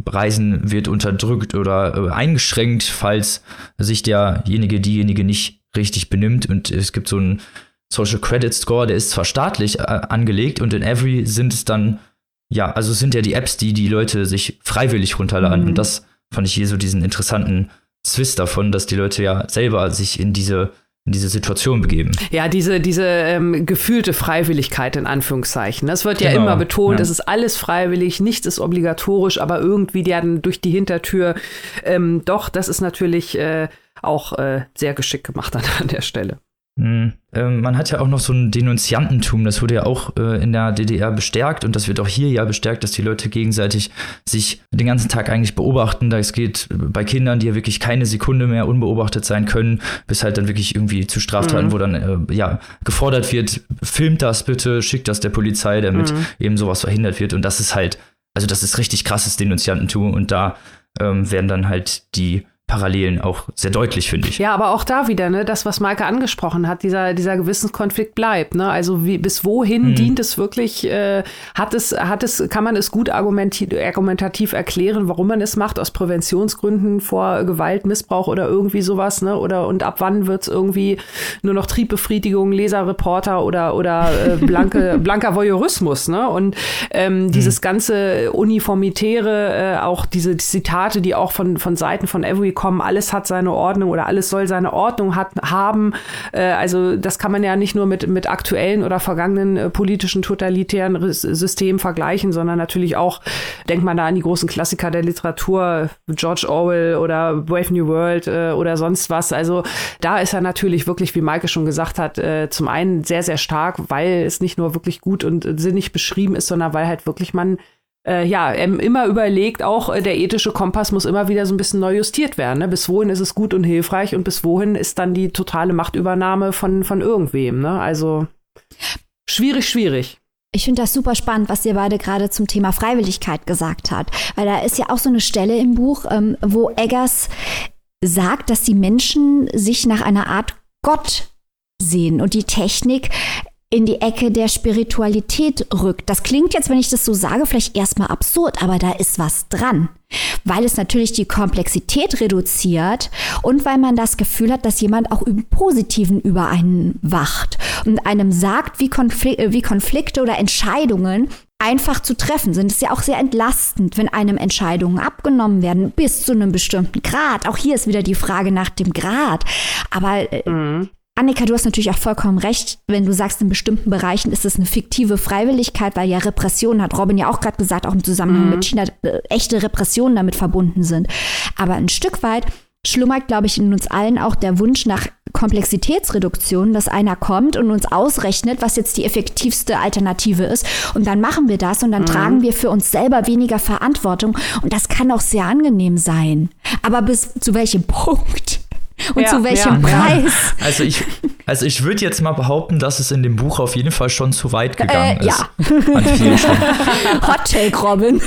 Reisen wird unterdrückt oder äh, eingeschränkt, falls sich derjenige, diejenige nicht richtig benimmt. Und es gibt so einen Social Credit Score, der ist zwar staatlich äh, angelegt und in Every sind es dann, ja, also sind ja die Apps, die die Leute sich freiwillig runterladen. Mhm. Und das fand ich hier so diesen interessanten Zwist davon, dass die Leute ja selber sich in diese in diese Situation begeben. Ja, diese, diese ähm, gefühlte Freiwilligkeit in Anführungszeichen. Das wird genau. ja immer betont, ja. es ist alles freiwillig, nichts ist obligatorisch, aber irgendwie dann durch die Hintertür. Ähm, doch, das ist natürlich äh, auch äh, sehr geschickt gemacht an, an der Stelle. Mhm. Ähm, man hat ja auch noch so ein Denunziantentum, das wurde ja auch äh, in der DDR bestärkt und das wird auch hier ja bestärkt, dass die Leute gegenseitig sich den ganzen Tag eigentlich beobachten. Da es geht bei Kindern, die ja wirklich keine Sekunde mehr unbeobachtet sein können, bis halt dann wirklich irgendwie zu Straftaten, mhm. wo dann äh, ja gefordert wird, filmt das bitte, schickt das der Polizei, damit mhm. eben sowas verhindert wird. Und das ist halt, also das ist richtig krasses Denunziantentum und da ähm, werden dann halt die Parallelen auch sehr deutlich, finde ich. Ja, aber auch da wieder, ne, das, was Maike angesprochen hat, dieser, dieser Gewissenskonflikt bleibt. Ne? Also wie, bis wohin mhm. dient es wirklich, äh, hat es, hat es, kann man es gut argumentativ erklären, warum man es macht, aus Präventionsgründen vor Gewalt, Missbrauch oder irgendwie sowas, ne? Oder und ab wann wird es irgendwie nur noch Triebbefriedigung, Leserreporter oder, oder äh, blanke, blanker Voyeurismus, ne? Und ähm, dieses mhm. ganze Uniformitäre, äh, auch diese Zitate, die auch von, von Seiten von Every kommen, alles hat seine Ordnung oder alles soll seine Ordnung hat, haben. Äh, also das kann man ja nicht nur mit, mit aktuellen oder vergangenen äh, politischen totalitären Systemen vergleichen, sondern natürlich auch, denkt man da an die großen Klassiker der Literatur, George Orwell oder Brave New World äh, oder sonst was. Also da ist er natürlich wirklich, wie Maike schon gesagt hat, äh, zum einen sehr, sehr stark, weil es nicht nur wirklich gut und sinnig beschrieben ist, sondern weil halt wirklich man äh, ja, immer überlegt, auch äh, der ethische Kompass muss immer wieder so ein bisschen neu justiert werden. Ne? Bis wohin ist es gut und hilfreich und bis wohin ist dann die totale Machtübernahme von, von irgendwem. Ne? Also schwierig, schwierig. Ich finde das super spannend, was ihr beide gerade zum Thema Freiwilligkeit gesagt habt. Weil da ist ja auch so eine Stelle im Buch, ähm, wo Eggers sagt, dass die Menschen sich nach einer Art Gott sehen und die Technik in die Ecke der Spiritualität rückt. Das klingt jetzt, wenn ich das so sage, vielleicht erstmal absurd, aber da ist was dran. Weil es natürlich die Komplexität reduziert und weil man das Gefühl hat, dass jemand auch im Positiven über einen wacht und einem sagt, wie, Konflik wie Konflikte oder Entscheidungen einfach zu treffen sind. Es ist ja auch sehr entlastend, wenn einem Entscheidungen abgenommen werden, bis zu einem bestimmten Grad. Auch hier ist wieder die Frage nach dem Grad. Aber äh, mhm. Annika, du hast natürlich auch vollkommen recht, wenn du sagst, in bestimmten Bereichen ist es eine fiktive Freiwilligkeit, weil ja Repressionen, hat Robin ja auch gerade gesagt, auch im Zusammenhang mhm. mit China, äh, echte Repressionen damit verbunden sind. Aber ein Stück weit schlummert, glaube ich, in uns allen auch der Wunsch nach Komplexitätsreduktion, dass einer kommt und uns ausrechnet, was jetzt die effektivste Alternative ist. Und dann machen wir das und dann mhm. tragen wir für uns selber weniger Verantwortung. Und das kann auch sehr angenehm sein. Aber bis zu welchem Punkt? Und ja, zu welchem ja. Preis? Also ich, also ich würde jetzt mal behaupten, dass es in dem Buch auf jeden Fall schon zu weit gegangen äh, ja. ist. Hot Take, Robin.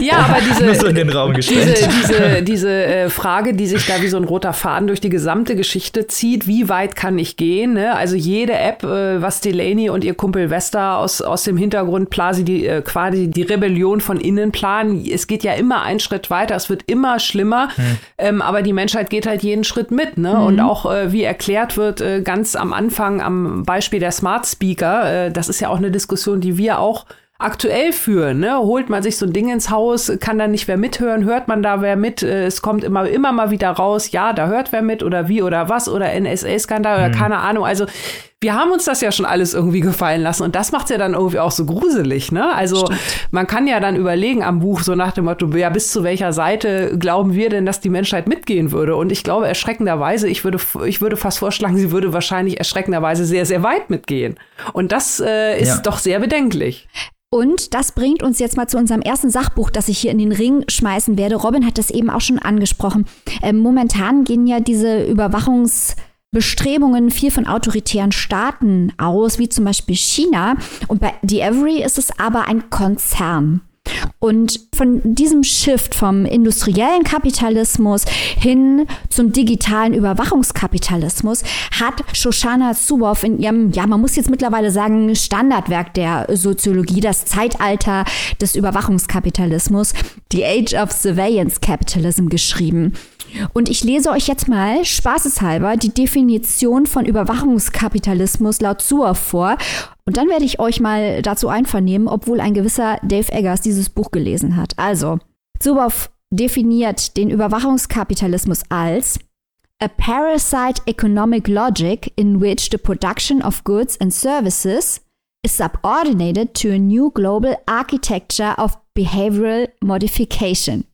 Ja, aber diese, so diese, diese, diese äh, Frage, die sich da wie so ein roter Faden durch die gesamte Geschichte zieht, wie weit kann ich gehen? Ne? Also jede App, äh, was Delaney und ihr Kumpel Vesta aus, aus dem Hintergrund quasi die, äh, quasi die Rebellion von innen planen, es geht ja immer einen Schritt weiter, es wird immer schlimmer, hm. ähm, aber die Menschheit geht halt jeden Schritt mit mit, ne? Mhm. Und auch äh, wie erklärt wird, äh, ganz am Anfang am Beispiel der Smart Speaker, äh, das ist ja auch eine Diskussion, die wir auch aktuell führen. Ne? Holt man sich so ein Ding ins Haus, kann da nicht wer mithören, hört man da wer mit, äh, es kommt immer, immer mal wieder raus, ja, da hört wer mit oder wie oder was oder NSA-Skandal oder mhm. keine Ahnung. Also wir haben uns das ja schon alles irgendwie gefallen lassen und das macht ja dann irgendwie auch so gruselig, ne? Also Stimmt. man kann ja dann überlegen am Buch so nach dem Motto, ja, bis zu welcher Seite glauben wir denn, dass die Menschheit mitgehen würde? Und ich glaube erschreckenderweise, ich würde, ich würde fast vorschlagen, sie würde wahrscheinlich erschreckenderweise sehr, sehr weit mitgehen. Und das äh, ist ja. doch sehr bedenklich. Und das bringt uns jetzt mal zu unserem ersten Sachbuch, das ich hier in den Ring schmeißen werde. Robin hat das eben auch schon angesprochen. Ähm, momentan gehen ja diese Überwachungsbestrebungen viel von autoritären Staaten aus, wie zum Beispiel China. Und bei The Every ist es aber ein Konzern. Und von diesem Shift vom industriellen Kapitalismus hin zum digitalen Überwachungskapitalismus hat Shoshana Zuboff in ihrem, ja, man muss jetzt mittlerweile sagen, Standardwerk der Soziologie, das Zeitalter des Überwachungskapitalismus, The Age of Surveillance Capitalism geschrieben. Und ich lese euch jetzt mal spaßeshalber die Definition von Überwachungskapitalismus laut Zuoff vor und dann werde ich euch mal dazu einvernehmen, obwohl ein gewisser Dave Eggers dieses Buch gelesen hat. Also, Zuboff definiert den Überwachungskapitalismus als a parasite economic logic in which the production of goods and services is subordinated to a new global architecture of behavioral modification.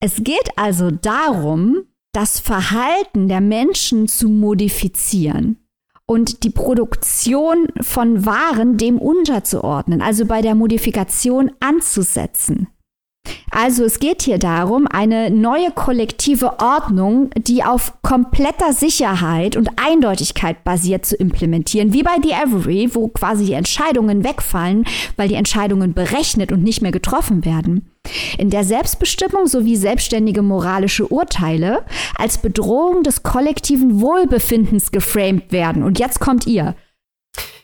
Es geht also darum, das Verhalten der Menschen zu modifizieren und die Produktion von Waren dem unterzuordnen, also bei der Modifikation anzusetzen. Also es geht hier darum, eine neue kollektive Ordnung, die auf kompletter Sicherheit und Eindeutigkeit basiert zu implementieren, wie bei The Every, wo quasi die Entscheidungen wegfallen, weil die Entscheidungen berechnet und nicht mehr getroffen werden in der Selbstbestimmung sowie selbstständige moralische Urteile als Bedrohung des kollektiven Wohlbefindens geframed werden. Und jetzt kommt ihr.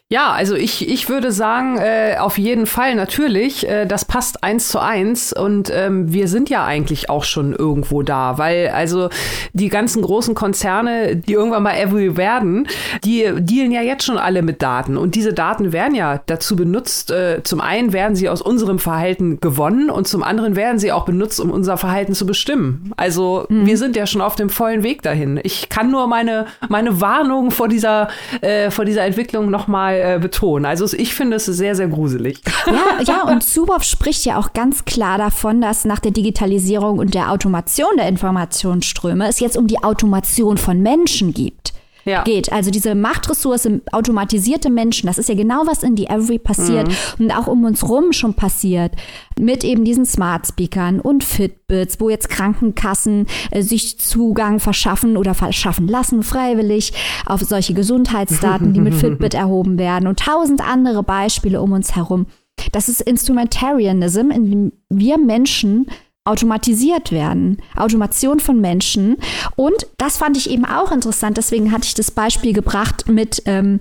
Ja, also ich, ich würde sagen, äh, auf jeden Fall natürlich, äh, das passt eins zu eins und ähm, wir sind ja eigentlich auch schon irgendwo da, weil also die ganzen großen Konzerne, die irgendwann mal Every werden, die dealen ja jetzt schon alle mit Daten und diese Daten werden ja dazu benutzt, äh, zum einen werden sie aus unserem Verhalten gewonnen und zum anderen werden sie auch benutzt, um unser Verhalten zu bestimmen. Also mhm. wir sind ja schon auf dem vollen Weg dahin. Ich kann nur meine, meine Warnung vor dieser, äh, vor dieser Entwicklung nochmal äh, betonen. Also ich finde es sehr, sehr gruselig. Ja, ja, und Zuboff spricht ja auch ganz klar davon, dass nach der Digitalisierung und der Automation der Informationsströme es jetzt um die Automation von Menschen gibt ja. geht. Also diese Machtressource, automatisierte Menschen, das ist ja genau, was in die Every passiert mhm. und auch um uns rum schon passiert. Mit eben diesen Smart Speakern und Fitbits, wo jetzt Krankenkassen äh, sich Zugang verschaffen oder verschaffen lassen, freiwillig, auf solche Gesundheitsdaten, die mit Fitbit erhoben werden und tausend andere Beispiele um uns herum. Das ist Instrumentarianism, in dem wir Menschen automatisiert werden. Automation von Menschen. Und das fand ich eben auch interessant. Deswegen hatte ich das Beispiel gebracht mit ähm,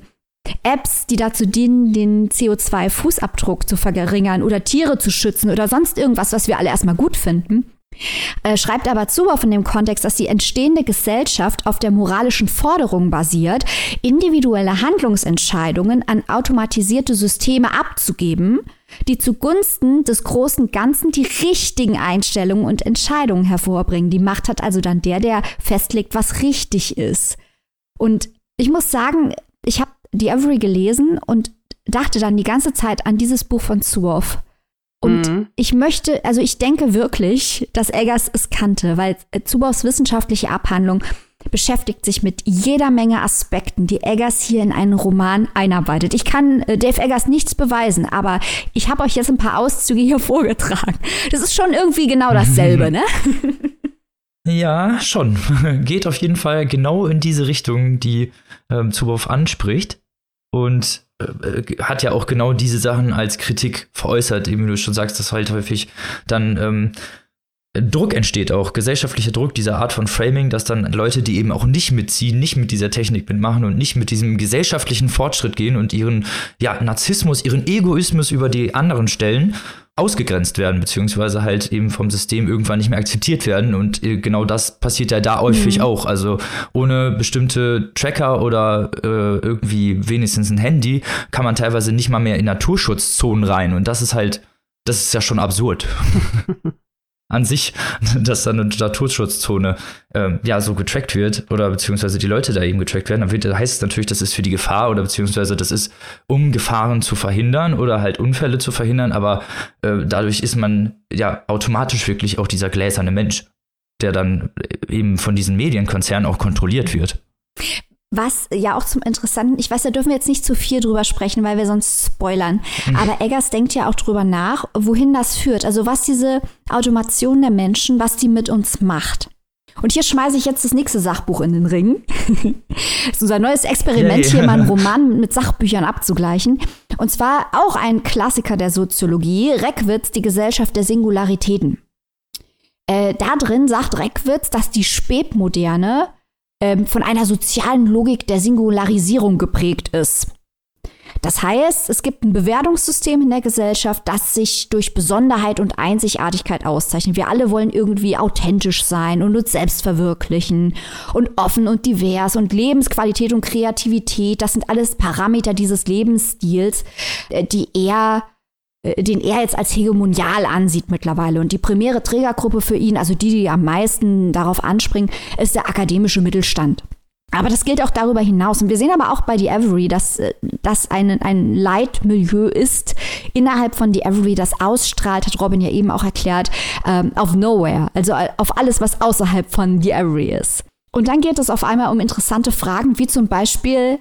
Apps, die dazu dienen, den CO2-Fußabdruck zu verringern oder Tiere zu schützen oder sonst irgendwas, was wir alle erstmal gut finden. Äh, schreibt aber zu auf in dem Kontext, dass die entstehende Gesellschaft auf der moralischen Forderung basiert, individuelle Handlungsentscheidungen an automatisierte Systeme abzugeben die zugunsten des großen Ganzen die richtigen Einstellungen und Entscheidungen hervorbringen. Die Macht hat also dann der, der festlegt, was richtig ist. Und ich muss sagen, ich habe die Every gelesen und dachte dann die ganze Zeit an dieses Buch von Zuoff. Und mhm. ich möchte, also ich denke wirklich, dass Eggers es kannte, weil Zuboffs wissenschaftliche Abhandlung beschäftigt sich mit jeder Menge Aspekten, die Eggers hier in einen Roman einarbeitet. Ich kann äh, Dave Eggers nichts beweisen, aber ich habe euch jetzt ein paar Auszüge hier vorgetragen. Das ist schon irgendwie genau dasselbe, ne? Ja, schon. Geht auf jeden Fall genau in diese Richtung, die ähm, Zuboff anspricht. Und äh, hat ja auch genau diese Sachen als Kritik veräußert, eben wie du schon sagst, dass halt häufig dann ähm, Druck entsteht auch, gesellschaftlicher Druck dieser Art von Framing, dass dann Leute, die eben auch nicht mitziehen, nicht mit dieser Technik mitmachen und nicht mit diesem gesellschaftlichen Fortschritt gehen und ihren ja, Narzissmus, ihren Egoismus über die anderen stellen ausgegrenzt werden, beziehungsweise halt eben vom System irgendwann nicht mehr akzeptiert werden. Und äh, genau das passiert ja da häufig mhm. auch. Also ohne bestimmte Tracker oder äh, irgendwie wenigstens ein Handy kann man teilweise nicht mal mehr in Naturschutzzonen rein. Und das ist halt, das ist ja schon absurd. an sich, dass da eine Naturschutzzone ähm, ja so getrackt wird oder beziehungsweise die Leute da eben getrackt werden, dann wird, heißt es natürlich, das ist für die Gefahr oder beziehungsweise das ist, um Gefahren zu verhindern oder halt Unfälle zu verhindern, aber äh, dadurch ist man ja automatisch wirklich auch dieser gläserne Mensch, der dann eben von diesen Medienkonzernen auch kontrolliert wird. Was ja auch zum Interessanten, ich weiß, da dürfen wir jetzt nicht zu viel drüber sprechen, weil wir sonst spoilern. Mhm. Aber Eggers denkt ja auch drüber nach, wohin das führt. Also was diese Automation der Menschen, was die mit uns macht. Und hier schmeiße ich jetzt das nächste Sachbuch in den Ring. das ist unser neues Experiment, yeah. hier mal einen Roman mit Sachbüchern abzugleichen. Und zwar auch ein Klassiker der Soziologie, Reckwitz, die Gesellschaft der Singularitäten. Äh, da drin sagt Reckwitz, dass die Spätmoderne ähm, von einer sozialen Logik der Singularisierung geprägt ist. Das heißt, es gibt ein Bewertungssystem in der Gesellschaft, das sich durch Besonderheit und Einzigartigkeit auszeichnet. Wir alle wollen irgendwie authentisch sein und uns selbst verwirklichen und offen und divers und Lebensqualität und Kreativität, das sind alles Parameter dieses Lebensstils, äh, die eher den er jetzt als hegemonial ansieht mittlerweile. Und die primäre Trägergruppe für ihn, also die, die am meisten darauf anspringen, ist der akademische Mittelstand. Aber das gilt auch darüber hinaus. Und wir sehen aber auch bei The Avery, dass äh, das ein, ein Leitmilieu ist innerhalb von The Avery, das ausstrahlt, hat Robin ja eben auch erklärt, ähm, auf Nowhere, also auf alles, was außerhalb von The Avery ist. Und dann geht es auf einmal um interessante Fragen, wie zum Beispiel,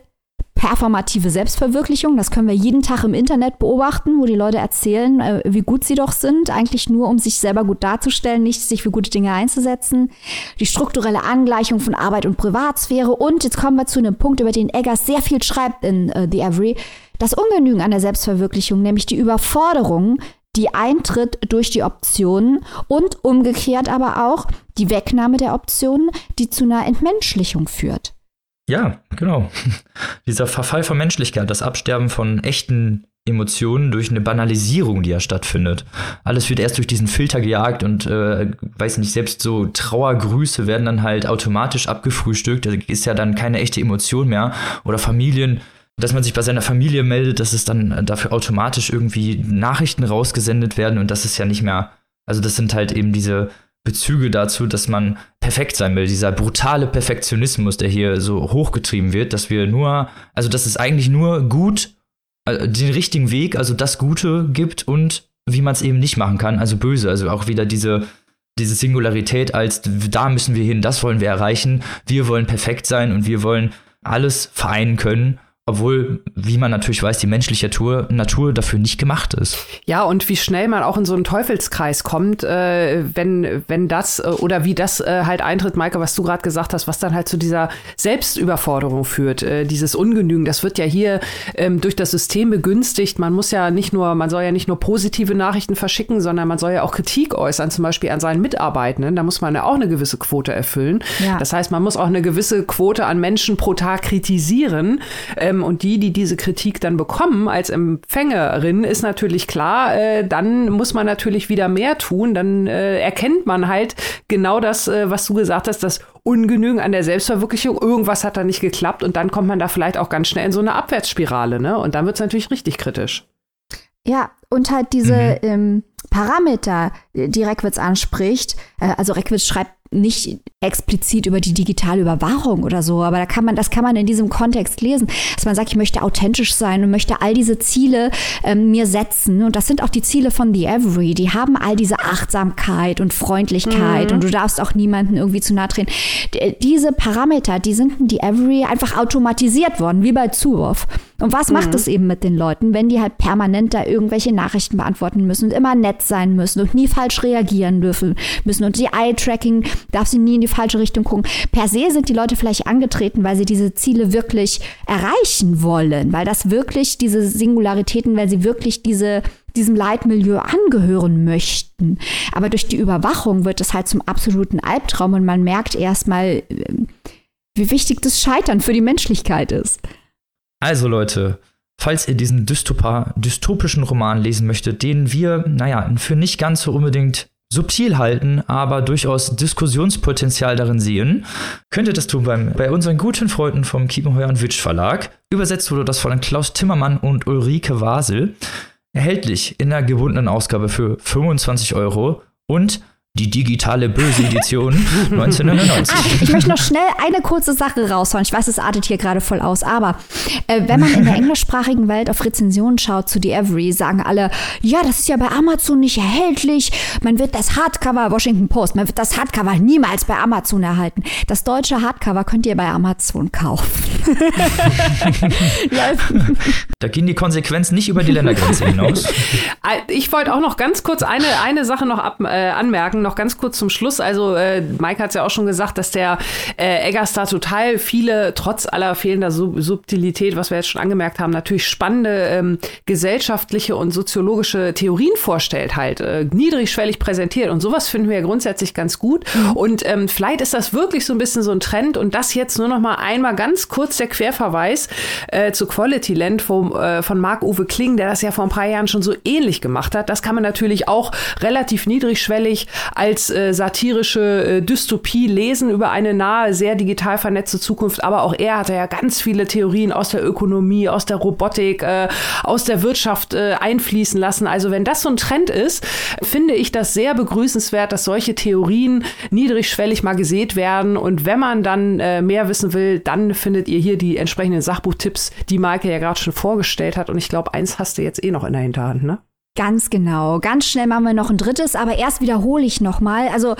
performative Selbstverwirklichung. Das können wir jeden Tag im Internet beobachten, wo die Leute erzählen, äh, wie gut sie doch sind, eigentlich nur um sich selber gut darzustellen, nicht sich für gute Dinge einzusetzen. Die strukturelle Angleichung von Arbeit und Privatsphäre. Und jetzt kommen wir zu einem Punkt, über den Eggers sehr viel schreibt in uh, The Every. Das Ungenügen an der Selbstverwirklichung, nämlich die Überforderung, die eintritt durch die Optionen und umgekehrt aber auch die Wegnahme der Optionen, die zu einer Entmenschlichung führt. Ja, genau. Dieser Verfall von Menschlichkeit, das Absterben von echten Emotionen durch eine Banalisierung, die ja stattfindet. Alles wird erst durch diesen Filter gejagt und äh, weiß nicht, selbst so Trauergrüße werden dann halt automatisch abgefrühstückt. Da ist ja dann keine echte Emotion mehr. Oder Familien, dass man sich bei seiner Familie meldet, dass es dann dafür automatisch irgendwie Nachrichten rausgesendet werden und das ist ja nicht mehr, also das sind halt eben diese Bezüge dazu, dass man perfekt sein will. Dieser brutale Perfektionismus, der hier so hochgetrieben wird, dass wir nur, also dass es eigentlich nur gut, also den richtigen Weg, also das Gute gibt und wie man es eben nicht machen kann, also böse. Also auch wieder diese, diese Singularität als da müssen wir hin, das wollen wir erreichen, wir wollen perfekt sein und wir wollen alles vereinen können obwohl, wie man natürlich weiß, die menschliche Natur, Natur dafür nicht gemacht ist. Ja, und wie schnell man auch in so einen Teufelskreis kommt, äh, wenn, wenn das äh, oder wie das äh, halt eintritt, Maike, was du gerade gesagt hast, was dann halt zu dieser Selbstüberforderung führt, äh, dieses Ungenügen, das wird ja hier ähm, durch das System begünstigt. Man muss ja nicht nur, man soll ja nicht nur positive Nachrichten verschicken, sondern man soll ja auch Kritik äußern, zum Beispiel an seinen Mitarbeitenden. Da muss man ja auch eine gewisse Quote erfüllen. Ja. Das heißt, man muss auch eine gewisse Quote an Menschen pro Tag kritisieren. Ähm, ähm, und die, die diese Kritik dann bekommen als Empfängerin, ist natürlich klar, äh, dann muss man natürlich wieder mehr tun. Dann äh, erkennt man halt genau das, äh, was du gesagt hast, das Ungenügen an der Selbstverwirklichung. Irgendwas hat da nicht geklappt und dann kommt man da vielleicht auch ganz schnell in so eine Abwärtsspirale. Ne? Und dann wird es natürlich richtig kritisch. Ja, und halt diese mhm. ähm, Parameter, die Reckwitz anspricht. Äh, also Reckwitz schreibt nicht explizit über die digitale Überwachung oder so, aber da kann man, das kann man in diesem Kontext lesen, dass man sagt, ich möchte authentisch sein und möchte all diese Ziele ähm, mir setzen. Und das sind auch die Ziele von The Every. Die haben all diese Achtsamkeit und Freundlichkeit mhm. und du darfst auch niemanden irgendwie zu nahe treten. diese Parameter, die sind in The Every einfach automatisiert worden, wie bei Zuwurf. Und was mhm. macht es eben mit den Leuten, wenn die halt permanent da irgendwelche Nachrichten beantworten müssen und immer nett sein müssen und nie falsch reagieren dürfen müssen und die Eye-Tracking darf sie nie in die falsche Richtung gucken. Per se sind die Leute vielleicht angetreten, weil sie diese Ziele wirklich erreichen wollen, weil das wirklich diese Singularitäten, weil sie wirklich diese diesem Leitmilieu angehören möchten. Aber durch die Überwachung wird es halt zum absoluten Albtraum und man merkt erstmal, wie wichtig das Scheitern für die Menschlichkeit ist. Also Leute, falls ihr diesen Dystopa, dystopischen Roman lesen möchtet, den wir, naja, für nicht ganz so unbedingt subtil halten, aber durchaus Diskussionspotenzial darin sehen, könnt ihr das tun beim, bei unseren guten Freunden vom Kiepenheuer und Witsch Verlag. Übersetzt wurde das von Klaus Timmermann und Ulrike Wasel. Erhältlich in der gebundenen Ausgabe für 25 Euro und die digitale böse Edition 1999. Ah, ich möchte noch schnell eine kurze Sache raushauen. Ich weiß, es artet hier gerade voll aus, aber äh, wenn man in der englischsprachigen Welt auf Rezensionen schaut zu The Every, sagen alle, ja, das ist ja bei Amazon nicht erhältlich. Man wird das Hardcover, Washington Post, man wird das Hardcover niemals bei Amazon erhalten. Das deutsche Hardcover könnt ihr bei Amazon kaufen. da gehen die Konsequenzen nicht über die Ländergrenze hinaus. Ich wollte auch noch ganz kurz eine, eine Sache noch ab, äh, anmerken noch ganz kurz zum Schluss. Also, äh, Mike hat es ja auch schon gesagt, dass der äh, Eggers da total viele, trotz aller fehlender Sub Subtilität, was wir jetzt schon angemerkt haben, natürlich spannende ähm, gesellschaftliche und soziologische Theorien vorstellt, halt äh, niedrigschwellig präsentiert. Und sowas finden wir ja grundsätzlich ganz gut. Mhm. Und ähm, vielleicht ist das wirklich so ein bisschen so ein Trend. Und das jetzt nur noch mal einmal ganz kurz der Querverweis äh, zu Quality Land vom, äh, von Marc-Uwe Kling, der das ja vor ein paar Jahren schon so ähnlich gemacht hat. Das kann man natürlich auch relativ niedrigschwellig als äh, satirische äh, Dystopie lesen über eine nahe, sehr digital vernetzte Zukunft. Aber auch er hatte ja ganz viele Theorien aus der Ökonomie, aus der Robotik, äh, aus der Wirtschaft äh, einfließen lassen. Also wenn das so ein Trend ist, finde ich das sehr begrüßenswert, dass solche Theorien niedrigschwellig mal gesät werden. Und wenn man dann äh, mehr wissen will, dann findet ihr hier die entsprechenden Sachbuchtipps, die Maike ja gerade schon vorgestellt hat. Und ich glaube, eins hast du jetzt eh noch in der Hinterhand, ne? Ganz genau. Ganz schnell machen wir noch ein drittes, aber erst wiederhole ich nochmal. Also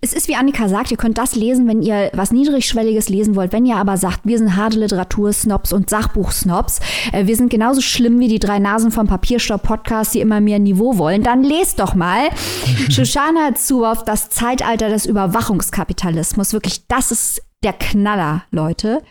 es ist wie Annika sagt, ihr könnt das lesen, wenn ihr was Niedrigschwelliges lesen wollt. Wenn ihr aber sagt, wir sind harte Literatur-Snobs und Sachbuch-Snobs, äh, wir sind genauso schlimm wie die drei Nasen vom Papierstopp-Podcast, die immer mehr Niveau wollen, dann lest doch mal Shoshana Zuboff, das Zeitalter des Überwachungskapitalismus. Wirklich, das ist der Knaller, Leute.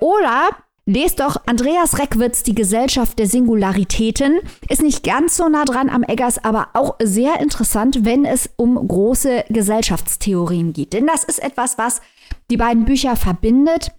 Oder Lest doch Andreas Reckwitz, Die Gesellschaft der Singularitäten. Ist nicht ganz so nah dran am Eggers, aber auch sehr interessant, wenn es um große Gesellschaftstheorien geht. Denn das ist etwas, was die beiden Bücher verbindet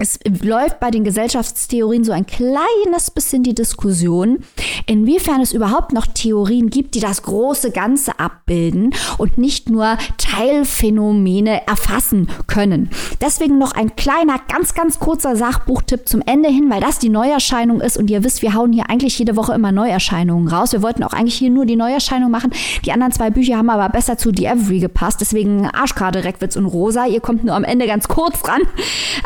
es läuft bei den Gesellschaftstheorien so ein kleines bisschen die Diskussion, inwiefern es überhaupt noch Theorien gibt, die das große Ganze abbilden und nicht nur Teilphänomene erfassen können. Deswegen noch ein kleiner, ganz, ganz kurzer Sachbuchtipp zum Ende hin, weil das die Neuerscheinung ist und ihr wisst, wir hauen hier eigentlich jede Woche immer Neuerscheinungen raus. Wir wollten auch eigentlich hier nur die Neuerscheinung machen. Die anderen zwei Bücher haben aber besser zu The Every gepasst, deswegen Arschkarte, Reckwitz und Rosa. Ihr kommt nur am Ende ganz kurz dran.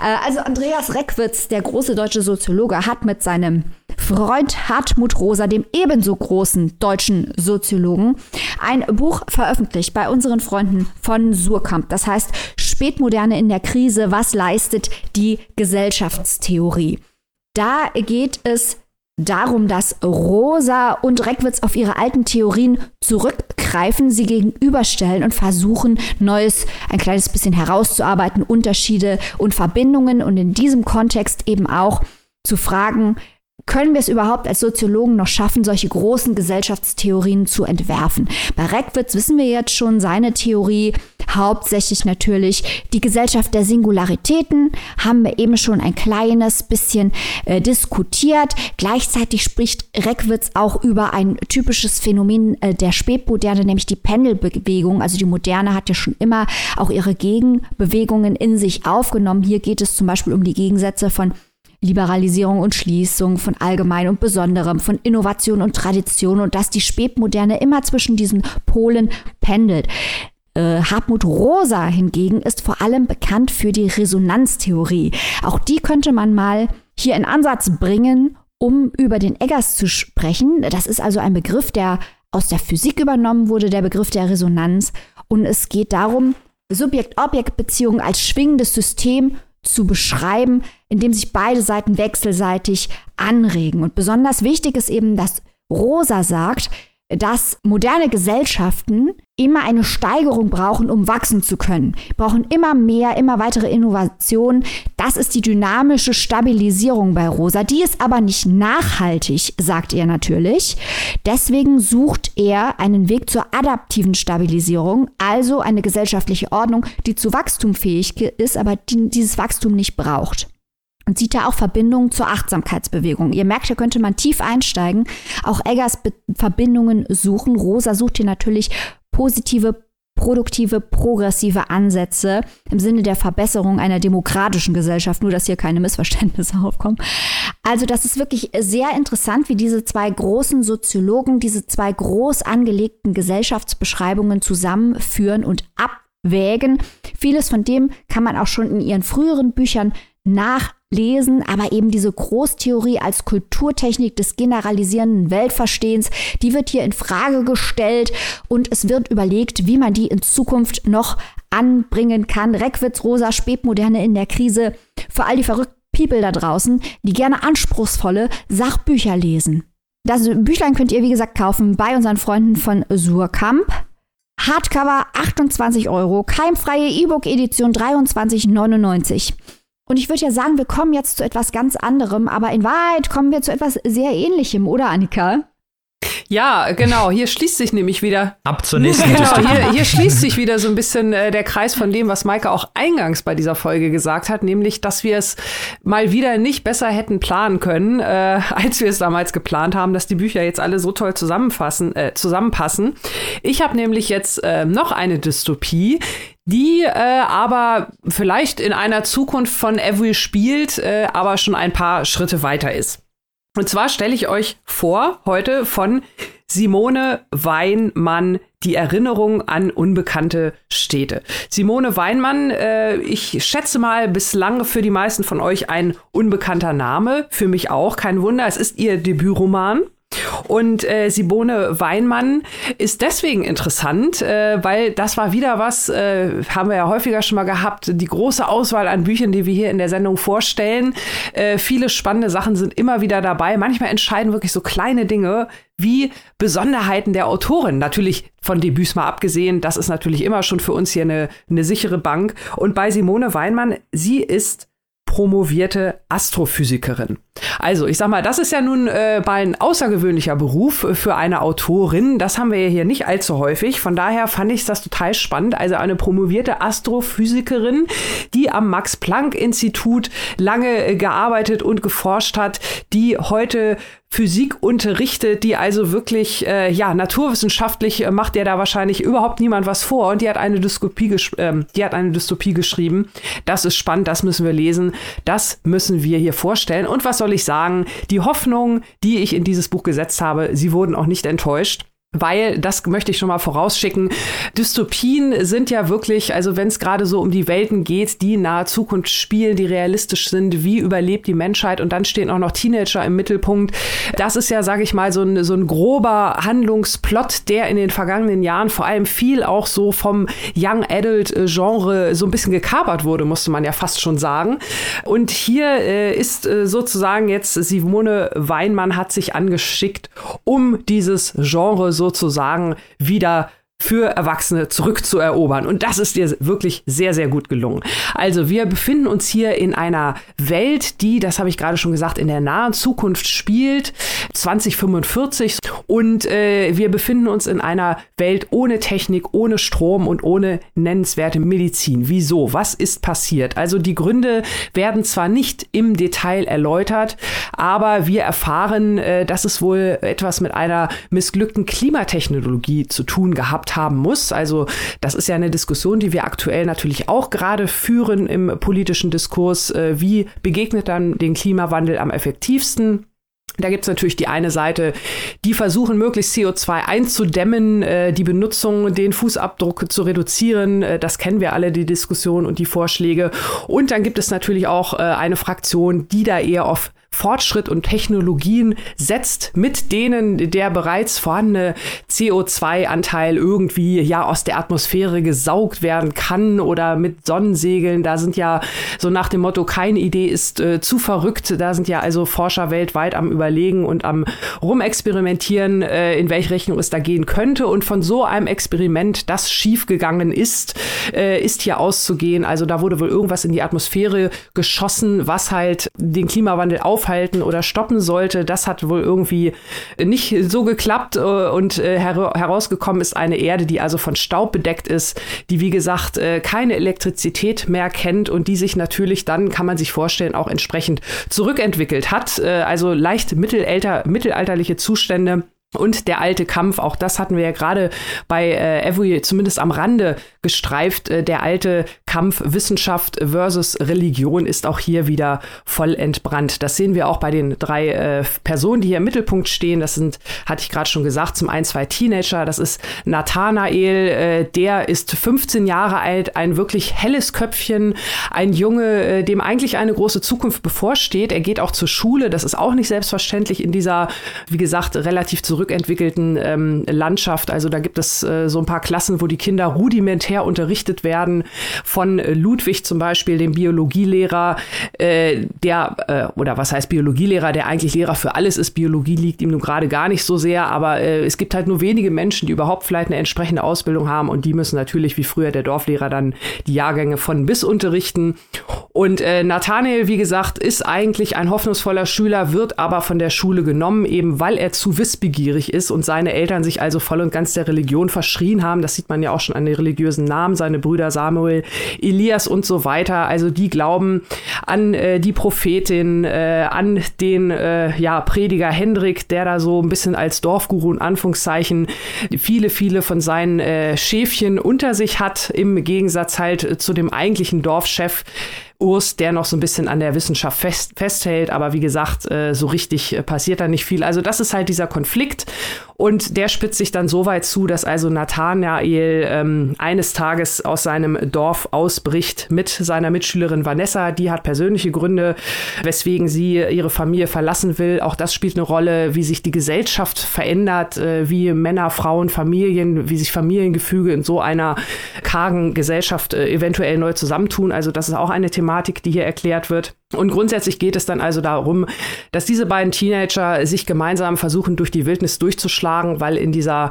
Äh, also Andreas Reckwitz, der große deutsche Soziologe, hat mit seinem Freund Hartmut Rosa, dem ebenso großen deutschen Soziologen, ein Buch veröffentlicht bei unseren Freunden von Surkamp. Das heißt Spätmoderne in der Krise, was leistet die Gesellschaftstheorie? Da geht es darum, dass Rosa und Reckwitz auf ihre alten Theorien zurückgreifen, sie gegenüberstellen und versuchen, Neues ein kleines bisschen herauszuarbeiten, Unterschiede und Verbindungen und in diesem Kontext eben auch zu fragen, können wir es überhaupt als Soziologen noch schaffen, solche großen Gesellschaftstheorien zu entwerfen? Bei Reckwitz wissen wir jetzt schon seine Theorie, hauptsächlich natürlich die Gesellschaft der Singularitäten, haben wir eben schon ein kleines bisschen äh, diskutiert. Gleichzeitig spricht Reckwitz auch über ein typisches Phänomen äh, der Spätmoderne, nämlich die Pendelbewegung. Also die Moderne hat ja schon immer auch ihre Gegenbewegungen in sich aufgenommen. Hier geht es zum Beispiel um die Gegensätze von Liberalisierung und Schließung, von allgemein und besonderem, von Innovation und Tradition und dass die Spätmoderne immer zwischen diesen Polen pendelt. Äh, Hartmut Rosa hingegen ist vor allem bekannt für die Resonanztheorie. Auch die könnte man mal hier in Ansatz bringen, um über den Eggers zu sprechen. Das ist also ein Begriff, der aus der Physik übernommen wurde, der Begriff der Resonanz. Und es geht darum, Subjekt-Objekt-Beziehungen als schwingendes System zu beschreiben, indem sich beide Seiten wechselseitig anregen. Und besonders wichtig ist eben, dass Rosa sagt, dass moderne Gesellschaften immer eine Steigerung brauchen, um wachsen zu können. Brauchen immer mehr, immer weitere Innovationen. Das ist die dynamische Stabilisierung bei Rosa. Die ist aber nicht nachhaltig, sagt er natürlich. Deswegen sucht er einen Weg zur adaptiven Stabilisierung, also eine gesellschaftliche Ordnung, die zu Wachstum fähig ist, aber die dieses Wachstum nicht braucht. Und sieht da auch Verbindungen zur Achtsamkeitsbewegung. Ihr merkt, hier könnte man tief einsteigen, auch Eggers Be Verbindungen suchen. Rosa sucht hier natürlich positive produktive, progressive Ansätze im Sinne der Verbesserung einer demokratischen Gesellschaft, nur dass hier keine Missverständnisse aufkommen. Also das ist wirklich sehr interessant, wie diese zwei großen Soziologen diese zwei groß angelegten Gesellschaftsbeschreibungen zusammenführen und abwägen. Vieles von dem kann man auch schon in ihren früheren Büchern nachlesen, aber eben diese Großtheorie als Kulturtechnik des generalisierenden Weltverstehens, die wird hier in Frage gestellt und es wird überlegt, wie man die in Zukunft noch anbringen kann. Reckwitz, Rosa, Spätmoderne in der Krise. Für all die verrückten People da draußen, die gerne anspruchsvolle Sachbücher lesen. Das Büchlein könnt ihr, wie gesagt, kaufen bei unseren Freunden von Surkamp. Hardcover 28 Euro, keimfreie E-Book-Edition 23,99. Und ich würde ja sagen, wir kommen jetzt zu etwas ganz anderem, aber in Wahrheit kommen wir zu etwas sehr ähnlichem, oder Annika? Ja, genau. Hier schließt sich nämlich wieder. Ab zur nächsten genau, hier, hier, schließt sich wieder so ein bisschen äh, der Kreis von dem, was Maike auch eingangs bei dieser Folge gesagt hat, nämlich, dass wir es mal wieder nicht besser hätten planen können, äh, als wir es damals geplant haben, dass die Bücher jetzt alle so toll zusammenfassen, äh, zusammenpassen. Ich habe nämlich jetzt äh, noch eine Dystopie, die äh, aber vielleicht in einer Zukunft von Every spielt, äh, aber schon ein paar Schritte weiter ist. Und zwar stelle ich euch vor heute von Simone Weinmann die Erinnerung an unbekannte Städte. Simone Weinmann, äh, ich schätze mal bislang für die meisten von euch ein unbekannter Name, für mich auch, kein Wunder, es ist ihr Debütroman. Und äh, Simone Weinmann ist deswegen interessant, äh, weil das war wieder was, äh, haben wir ja häufiger schon mal gehabt, die große Auswahl an Büchern, die wir hier in der Sendung vorstellen. Äh, viele spannende Sachen sind immer wieder dabei. Manchmal entscheiden wirklich so kleine Dinge wie Besonderheiten der Autorin. Natürlich von Debüts mal abgesehen, das ist natürlich immer schon für uns hier eine, eine sichere Bank. Und bei Simone Weinmann, sie ist promovierte Astrophysikerin. Also, ich sag mal, das ist ja nun äh, mal ein außergewöhnlicher Beruf für eine Autorin. Das haben wir ja hier nicht allzu häufig. Von daher fand ich das total spannend. Also eine promovierte Astrophysikerin, die am Max-Planck-Institut lange äh, gearbeitet und geforscht hat, die heute Physik unterrichtet, die also wirklich, äh, ja, naturwissenschaftlich äh, macht der da wahrscheinlich überhaupt niemand was vor. Und die hat eine Dystopie, äh, die hat eine Dystopie geschrieben. Das ist spannend, das müssen wir lesen, das müssen wir hier vorstellen. Und was soll ich sagen? Die Hoffnung, die ich in dieses Buch gesetzt habe, sie wurden auch nicht enttäuscht. Weil, das möchte ich schon mal vorausschicken, Dystopien sind ja wirklich, also wenn es gerade so um die Welten geht, die nahe Zukunft spielen, die realistisch sind, wie überlebt die Menschheit und dann stehen auch noch Teenager im Mittelpunkt. Das ist ja, sage ich mal, so ein, so ein grober Handlungsplot, der in den vergangenen Jahren vor allem viel auch so vom Young Adult Genre so ein bisschen gekapert wurde, musste man ja fast schon sagen. Und hier äh, ist äh, sozusagen jetzt Simone Weinmann hat sich angeschickt, um dieses Genre so sozusagen wieder für Erwachsene zurückzuerobern. Und das ist dir wirklich sehr, sehr gut gelungen. Also wir befinden uns hier in einer Welt, die, das habe ich gerade schon gesagt, in der nahen Zukunft spielt, 2045. Und äh, wir befinden uns in einer Welt ohne Technik, ohne Strom und ohne nennenswerte Medizin. Wieso? Was ist passiert? Also die Gründe werden zwar nicht im Detail erläutert, aber wir erfahren, äh, dass es wohl etwas mit einer missglückten Klimatechnologie zu tun gehabt haben muss. Also das ist ja eine Diskussion, die wir aktuell natürlich auch gerade führen im politischen Diskurs. Äh, wie begegnet dann den Klimawandel am effektivsten? Da gibt's natürlich die eine Seite, die versuchen, möglichst CO2 einzudämmen, äh, die Benutzung, den Fußabdruck zu reduzieren. Äh, das kennen wir alle, die Diskussion und die Vorschläge. Und dann gibt es natürlich auch äh, eine Fraktion, die da eher auf Fortschritt und Technologien setzt, mit denen der bereits vorhandene CO2-Anteil irgendwie ja aus der Atmosphäre gesaugt werden kann oder mit Sonnensegeln. Da sind ja so nach dem Motto, keine Idee ist äh, zu verrückt. Da sind ja also Forscher weltweit am Überlegen und am Rumexperimentieren, äh, in welche Richtung es da gehen könnte. Und von so einem Experiment, das schiefgegangen ist, äh, ist hier auszugehen. Also da wurde wohl irgendwas in die Atmosphäre geschossen, was halt den Klimawandel auf aufhalten oder stoppen sollte. Das hat wohl irgendwie nicht so geklappt äh, und äh, her herausgekommen ist eine Erde, die also von Staub bedeckt ist, die wie gesagt äh, keine Elektrizität mehr kennt und die sich natürlich dann, kann man sich vorstellen, auch entsprechend zurückentwickelt hat. Also leicht mittelalter, mittelalterliche Zustände und der alte Kampf, auch das hatten wir ja gerade bei äh, Every zumindest am Rande gestreift. Äh, der alte Kampf Wissenschaft versus Religion ist auch hier wieder voll entbrannt. Das sehen wir auch bei den drei äh, Personen, die hier im Mittelpunkt stehen. Das sind, hatte ich gerade schon gesagt, zum einen zwei Teenager. Das ist Nathanael, äh, der ist 15 Jahre alt, ein wirklich helles Köpfchen, ein Junge, äh, dem eigentlich eine große Zukunft bevorsteht. Er geht auch zur Schule. Das ist auch nicht selbstverständlich in dieser, wie gesagt, relativ zurück zurückentwickelten ähm, Landschaft. Also da gibt es äh, so ein paar Klassen, wo die Kinder rudimentär unterrichtet werden. Von äh, Ludwig zum Beispiel, dem Biologielehrer, äh, der, äh, oder was heißt Biologielehrer, der eigentlich Lehrer für alles ist. Biologie liegt ihm nun gerade gar nicht so sehr, aber äh, es gibt halt nur wenige Menschen, die überhaupt vielleicht eine entsprechende Ausbildung haben und die müssen natürlich wie früher der Dorflehrer dann die Jahrgänge von bis unterrichten. Und äh, Nathanael, wie gesagt, ist eigentlich ein hoffnungsvoller Schüler, wird aber von der Schule genommen, eben weil er zu wissbegierig ist und seine Eltern sich also voll und ganz der Religion verschrien haben. Das sieht man ja auch schon an den religiösen Namen, seine Brüder Samuel, Elias und so weiter. Also die glauben an äh, die Prophetin, äh, an den äh, ja, Prediger Hendrik, der da so ein bisschen als Dorfguru in Anführungszeichen viele, viele von seinen äh, Schäfchen unter sich hat, im Gegensatz halt zu dem eigentlichen Dorfchef, Urs, der noch so ein bisschen an der Wissenschaft fest, festhält. Aber wie gesagt, äh, so richtig äh, passiert da nicht viel. Also das ist halt dieser Konflikt. Und der spitzt sich dann so weit zu, dass also Nathanael ähm, eines Tages aus seinem Dorf ausbricht mit seiner Mitschülerin Vanessa. Die hat persönliche Gründe, weswegen sie ihre Familie verlassen will. Auch das spielt eine Rolle, wie sich die Gesellschaft verändert, äh, wie Männer, Frauen, Familien, wie sich Familiengefüge in so einer kargen Gesellschaft äh, eventuell neu zusammentun. Also das ist auch eine Thematik, die hier erklärt wird. Und grundsätzlich geht es dann also darum, dass diese beiden Teenager sich gemeinsam versuchen, durch die Wildnis durchzuschlagen, weil in dieser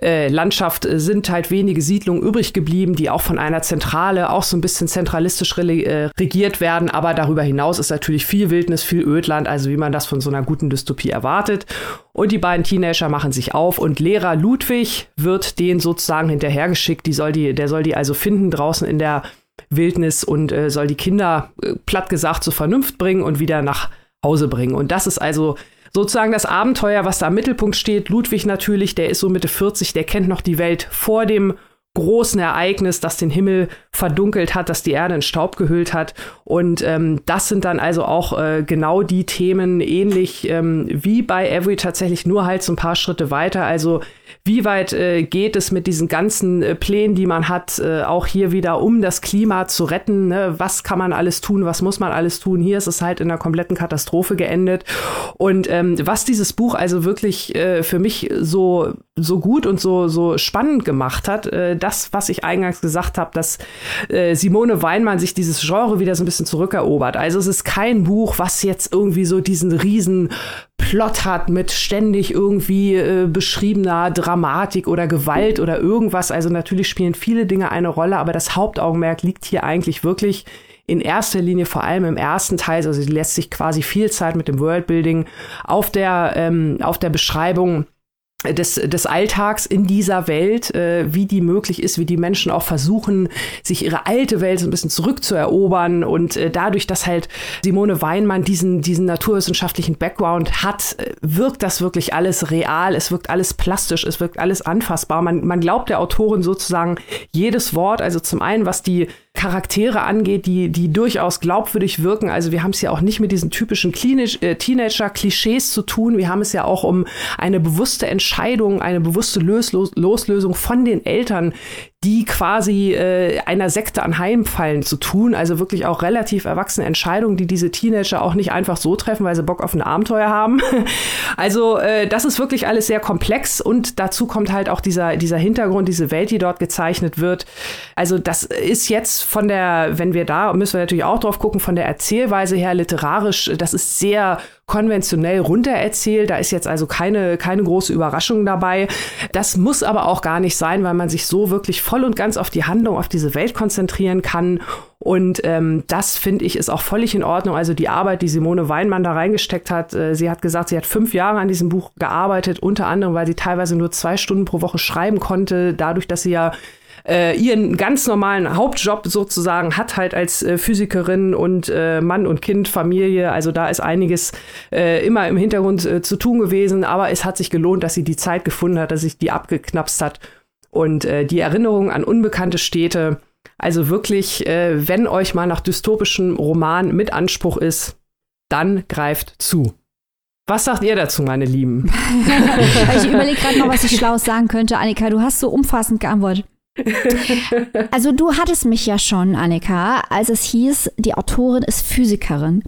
äh, Landschaft sind halt wenige Siedlungen übrig geblieben, die auch von einer Zentrale auch so ein bisschen zentralistisch äh, regiert werden. Aber darüber hinaus ist natürlich viel Wildnis, viel Ödland, also wie man das von so einer guten Dystopie erwartet. Und die beiden Teenager machen sich auf und Lehrer Ludwig wird denen sozusagen hinterhergeschickt. Die soll die, der soll die also finden draußen in der Wildnis und äh, soll die Kinder äh, platt gesagt zur Vernunft bringen und wieder nach Hause bringen. Und das ist also sozusagen das Abenteuer, was da im Mittelpunkt steht. Ludwig natürlich, der ist so Mitte 40, der kennt noch die Welt vor dem großen Ereignis, das den Himmel verdunkelt hat, das die Erde in Staub gehüllt hat. Und ähm, das sind dann also auch äh, genau die Themen, ähnlich ähm, wie bei Every tatsächlich nur halt so ein paar Schritte weiter. Also wie weit äh, geht es mit diesen ganzen äh, Plänen, die man hat, äh, auch hier wieder, um das Klima zu retten? Ne? Was kann man alles tun? Was muss man alles tun? Hier ist es halt in einer kompletten Katastrophe geendet. Und ähm, was dieses Buch also wirklich äh, für mich so, so gut und so, so spannend gemacht hat, äh, das, was ich eingangs gesagt habe, dass äh, Simone Weinmann sich dieses Genre wieder so ein bisschen zurückerobert. Also es ist kein Buch, was jetzt irgendwie so diesen riesen Plot hat mit ständig irgendwie äh, beschriebener Dramatik oder Gewalt oder irgendwas. Also natürlich spielen viele Dinge eine Rolle, aber das Hauptaugenmerk liegt hier eigentlich wirklich in erster Linie vor allem im ersten Teil, also sie lässt sich quasi viel Zeit mit dem Worldbuilding auf der, ähm, auf der Beschreibung des, des Alltags in dieser Welt, äh, wie die möglich ist, wie die Menschen auch versuchen, sich ihre alte Welt so ein bisschen zurückzuerobern und äh, dadurch, dass halt Simone Weinmann diesen, diesen naturwissenschaftlichen Background hat, äh, wirkt das wirklich alles real, es wirkt alles plastisch, es wirkt alles anfassbar. Man, man glaubt der Autorin sozusagen jedes Wort, also zum einen, was die Charaktere angeht, die, die durchaus glaubwürdig wirken. Also wir haben es ja auch nicht mit diesen typischen äh, Teenager-Klischees zu tun. Wir haben es ja auch um eine bewusste Entscheidung, eine bewusste Los Loslösung von den Eltern, die quasi äh, einer Sekte anheimfallen zu tun. Also wirklich auch relativ erwachsene Entscheidungen, die diese Teenager auch nicht einfach so treffen, weil sie Bock auf ein Abenteuer haben. also äh, das ist wirklich alles sehr komplex und dazu kommt halt auch dieser, dieser Hintergrund, diese Welt, die dort gezeichnet wird. Also das ist jetzt von der, wenn wir da, müssen wir natürlich auch drauf gucken, von der Erzählweise her literarisch, das ist sehr konventionell runtererzählt. Da ist jetzt also keine, keine große Überraschung dabei. Das muss aber auch gar nicht sein, weil man sich so wirklich voll und ganz auf die Handlung, auf diese Welt konzentrieren kann Und ähm, das finde ich ist auch völlig in Ordnung. Also die Arbeit, die Simone Weinmann da reingesteckt hat, äh, sie hat gesagt, sie hat fünf Jahre an diesem Buch gearbeitet, unter anderem, weil sie teilweise nur zwei Stunden pro Woche schreiben konnte, dadurch, dass sie ja äh, ihren ganz normalen Hauptjob sozusagen hat halt als äh, Physikerin und äh, Mann und Kind, Familie. Also da ist einiges äh, immer im Hintergrund äh, zu tun gewesen, aber es hat sich gelohnt, dass sie die Zeit gefunden hat, dass sich die abgeknapst hat und äh, die Erinnerung an unbekannte Städte. Also wirklich, wenn euch mal nach dystopischem Roman mit Anspruch ist, dann greift zu. Was sagt ihr dazu, meine Lieben? ich überlege gerade noch, was ich schlau sagen könnte. Annika, du hast so umfassend geantwortet. Also du hattest mich ja schon, Annika, als es hieß, die Autorin ist Physikerin.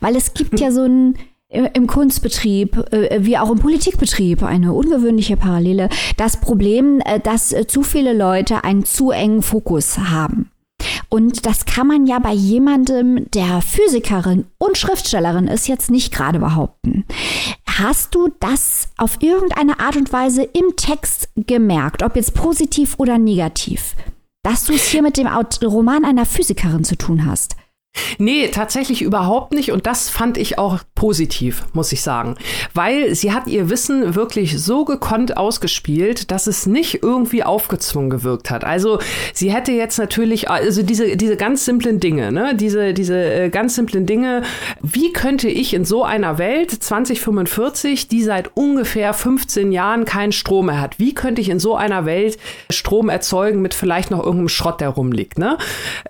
Weil es gibt ja so ein äh, im Kunstbetrieb äh, wie auch im Politikbetrieb eine ungewöhnliche Parallele. Das Problem, äh, dass zu viele Leute einen zu engen Fokus haben. Und das kann man ja bei jemandem, der Physikerin und Schriftstellerin ist, jetzt nicht gerade behaupten. Hast du das auf irgendeine Art und Weise im Text gemerkt, ob jetzt positiv oder negativ, dass du es hier mit dem Roman einer Physikerin zu tun hast? Nee, tatsächlich überhaupt nicht. Und das fand ich auch positiv, muss ich sagen. Weil sie hat ihr Wissen wirklich so gekonnt ausgespielt, dass es nicht irgendwie aufgezwungen gewirkt hat. Also sie hätte jetzt natürlich, also diese, diese ganz simplen Dinge, ne, diese, diese äh, ganz simplen Dinge, wie könnte ich in so einer Welt 2045, die seit ungefähr 15 Jahren keinen Strom mehr hat, wie könnte ich in so einer Welt Strom erzeugen mit vielleicht noch irgendeinem Schrott, der rumliegt, ne?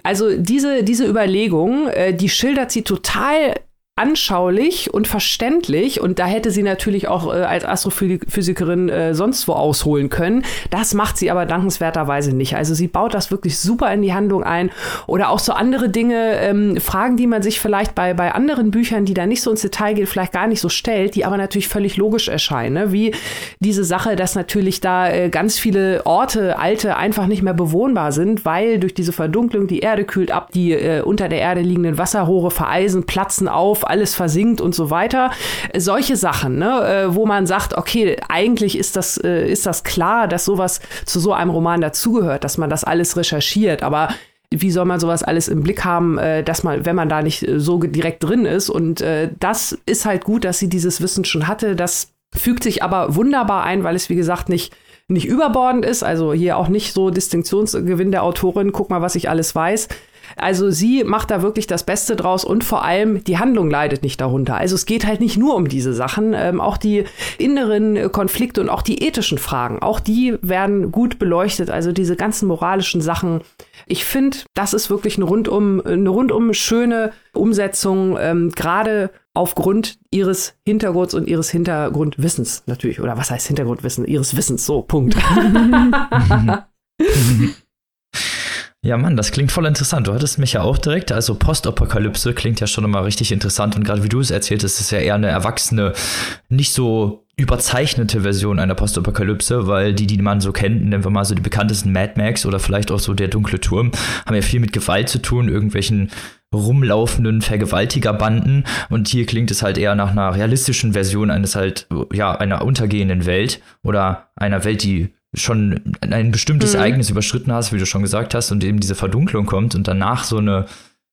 Also diese, diese Überlegung, äh, die schildert sie total anschaulich und verständlich und da hätte sie natürlich auch äh, als Astrophysikerin äh, sonst wo ausholen können. Das macht sie aber dankenswerterweise nicht. Also sie baut das wirklich super in die Handlung ein oder auch so andere Dinge, ähm, Fragen, die man sich vielleicht bei, bei anderen Büchern, die da nicht so ins Detail gehen, vielleicht gar nicht so stellt, die aber natürlich völlig logisch erscheinen. Ne? Wie diese Sache, dass natürlich da äh, ganz viele Orte, alte, einfach nicht mehr bewohnbar sind, weil durch diese Verdunklung die Erde kühlt ab, die äh, unter der Erde liegenden Wasserrohre vereisen, platzen auf, alles versinkt und so weiter. Solche Sachen, ne, äh, wo man sagt, okay, eigentlich ist das, äh, ist das klar, dass sowas zu so einem Roman dazugehört, dass man das alles recherchiert, aber wie soll man sowas alles im Blick haben, äh, dass man, wenn man da nicht so direkt drin ist? Und das ist halt gut, dass sie dieses Wissen schon hatte. Das fügt sich aber wunderbar ein, weil es, wie gesagt, nicht nicht überbordend ist, also hier auch nicht so Distinktionsgewinn der Autorin, guck mal, was ich alles weiß, also sie macht da wirklich das Beste draus und vor allem die Handlung leidet nicht darunter. Also es geht halt nicht nur um diese Sachen, ähm, auch die inneren Konflikte und auch die ethischen Fragen, auch die werden gut beleuchtet. Also diese ganzen moralischen Sachen. Ich finde, das ist wirklich eine rundum, eine rundum schöne Umsetzung, ähm, gerade aufgrund ihres Hintergrunds und ihres Hintergrundwissens natürlich. Oder was heißt Hintergrundwissen? Ihres Wissens, so, Punkt. Ja, Mann, das klingt voll interessant. Du hattest mich ja auch direkt, also Postapokalypse klingt ja schon immer richtig interessant. Und gerade wie du es erzählt hast, ist ja eher eine erwachsene, nicht so überzeichnete Version einer Postapokalypse, weil die, die man so kennt, nehmen wir mal so die bekanntesten Mad Max oder vielleicht auch so der dunkle Turm, haben ja viel mit Gewalt zu tun, irgendwelchen rumlaufenden Vergewaltigerbanden. Und hier klingt es halt eher nach einer realistischen Version eines halt, ja, einer untergehenden Welt oder einer Welt, die schon ein bestimmtes mhm. Ereignis überschritten hast, wie du schon gesagt hast, und eben diese Verdunklung kommt und danach so eine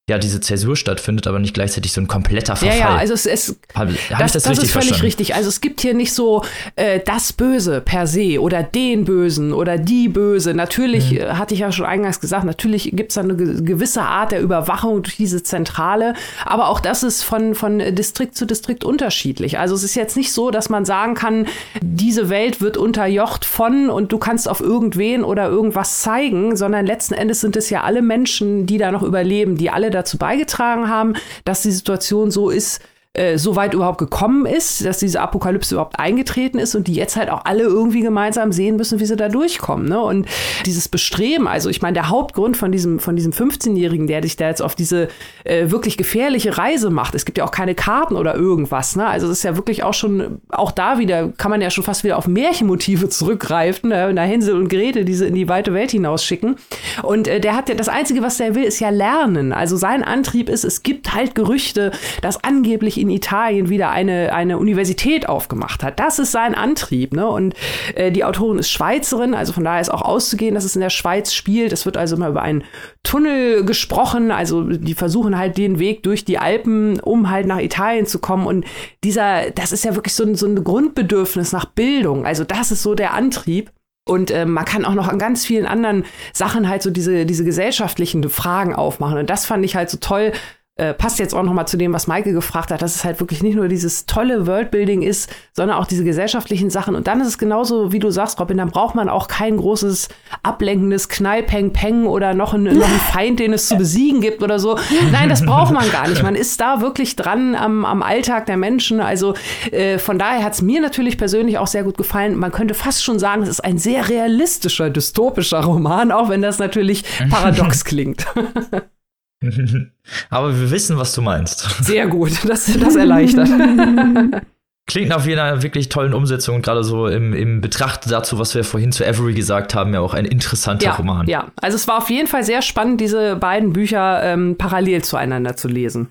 ja, diese Zäsur stattfindet, aber nicht gleichzeitig so ein kompletter Verfall. Ja, ja, also es, es hab, hab das, das, das ist völlig verstanden? richtig. Also es gibt hier nicht so äh, das Böse per se oder den Bösen oder die Böse. Natürlich, mhm. Äh, hatte ich ja schon eingangs gesagt, natürlich gibt es da eine gewisse Art der Überwachung durch diese Zentrale, aber auch das ist von, von Distrikt zu Distrikt unterschiedlich. Also es ist jetzt nicht so, dass man sagen kann, diese Welt wird unterjocht von und du kannst auf irgendwen oder irgendwas zeigen, sondern letzten Endes sind es ja alle Menschen, die da noch überleben, die alle dazu beigetragen haben, dass die Situation so ist, äh, so weit überhaupt gekommen ist, dass diese Apokalypse überhaupt eingetreten ist und die jetzt halt auch alle irgendwie gemeinsam sehen müssen, wie sie da durchkommen. Ne? Und dieses Bestreben, also ich meine, der Hauptgrund von diesem, von diesem 15-Jährigen, der sich da jetzt auf diese äh, wirklich gefährliche Reise macht, es gibt ja auch keine Karten oder irgendwas, ne? Also es ist ja wirklich auch schon, auch da wieder, kann man ja schon fast wieder auf Märchenmotive zurückgreifen, ne? Na Hänsel und Gretel, die sie in die weite Welt hinausschicken. Und äh, der hat ja, das Einzige, was der will, ist ja lernen. Also sein Antrieb ist, es gibt halt Gerüchte, dass angeblich in Italien wieder eine, eine Universität aufgemacht hat. Das ist sein Antrieb. Ne? Und äh, die Autorin ist Schweizerin, also von daher ist auch auszugehen, dass es in der Schweiz spielt. Es wird also immer über einen Tunnel gesprochen. Also die versuchen halt den Weg durch die Alpen, um halt nach Italien zu kommen. Und dieser, das ist ja wirklich so ein, so ein Grundbedürfnis nach Bildung. Also das ist so der Antrieb. Und äh, man kann auch noch an ganz vielen anderen Sachen halt so diese, diese gesellschaftlichen Fragen aufmachen. Und das fand ich halt so toll, äh, passt jetzt auch noch mal zu dem, was Maike gefragt hat, dass es halt wirklich nicht nur dieses tolle Worldbuilding ist, sondern auch diese gesellschaftlichen Sachen. Und dann ist es genauso, wie du sagst, Robin, dann braucht man auch kein großes ablenkendes Knall, Peng, Peng oder noch, ein, noch einen Feind, den es zu besiegen gibt oder so. Nein, das braucht man gar nicht. Man ist da wirklich dran am, am Alltag der Menschen. Also äh, von daher hat es mir natürlich persönlich auch sehr gut gefallen. Man könnte fast schon sagen, es ist ein sehr realistischer, dystopischer Roman, auch wenn das natürlich paradox klingt. Aber wir wissen, was du meinst. Sehr gut, das, das erleichtert. Klingt nach einer wirklich tollen Umsetzung, gerade so im, im Betracht dazu, was wir vorhin zu Avery gesagt haben, ja auch ein interessanter ja, Roman. Ja, also es war auf jeden Fall sehr spannend, diese beiden Bücher ähm, parallel zueinander zu lesen.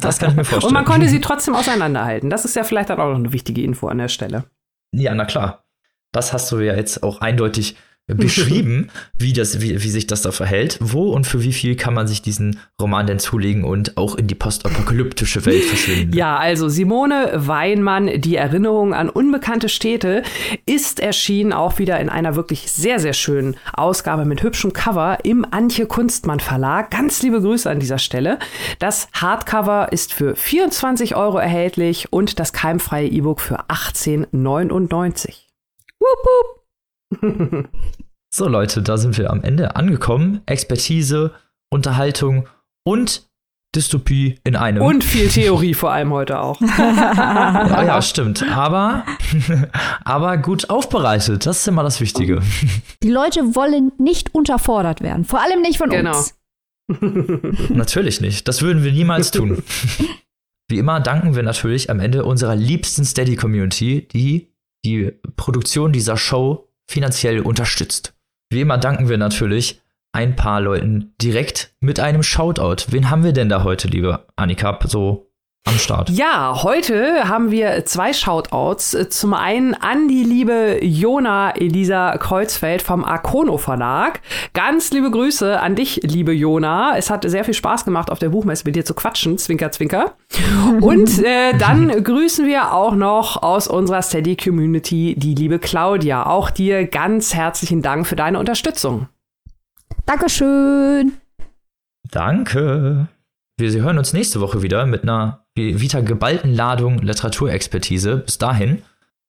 Das kann ich mir vorstellen. Und man konnte sie trotzdem auseinanderhalten. Das ist ja vielleicht dann auch noch eine wichtige Info an der Stelle. Ja, na klar. Das hast du ja jetzt auch eindeutig beschrieben, wie, das, wie, wie sich das da verhält. Wo und für wie viel kann man sich diesen Roman denn zulegen und auch in die postapokalyptische Welt verschwinden? Ja, also Simone Weinmann, die Erinnerung an unbekannte Städte, ist erschienen auch wieder in einer wirklich sehr, sehr schönen Ausgabe mit hübschem Cover im Antje Kunstmann Verlag. Ganz liebe Grüße an dieser Stelle. Das Hardcover ist für 24 Euro erhältlich und das keimfreie E-Book für 18,99. Wupp, wupp. so Leute, da sind wir am Ende angekommen. Expertise, Unterhaltung und Dystopie in einem. Und viel Theorie vor allem heute auch. ja, ja, stimmt. Aber, aber gut aufbereitet. Das ist immer das Wichtige. Die Leute wollen nicht unterfordert werden. Vor allem nicht von genau. uns. Natürlich nicht. Das würden wir niemals tun. Wie immer danken wir natürlich am Ende unserer liebsten Steady-Community, die die Produktion dieser Show finanziell unterstützt. Wie immer danken wir natürlich ein paar Leuten direkt mit einem Shoutout. Wen haben wir denn da heute, liebe Annika, so am Start? Ja, heute haben wir zwei Shoutouts. Zum einen an die liebe Jona Elisa Kreuzfeld vom Arcono Verlag. Ganz liebe Grüße an dich, liebe Jona. Es hat sehr viel Spaß gemacht, auf der Buchmesse mit dir zu quatschen. Zwinker, zwinker. Und äh, dann grüßen wir auch noch aus unserer Steady Community die liebe Claudia. Auch dir ganz herzlichen Dank für deine Unterstützung. Dankeschön. Danke. Wir hören uns nächste Woche wieder mit einer vita geballten Ladung Literaturexpertise. Bis dahin,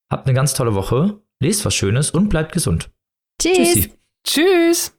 habt eine ganz tolle Woche, lest was Schönes und bleibt gesund. Tschüss. Tschüss.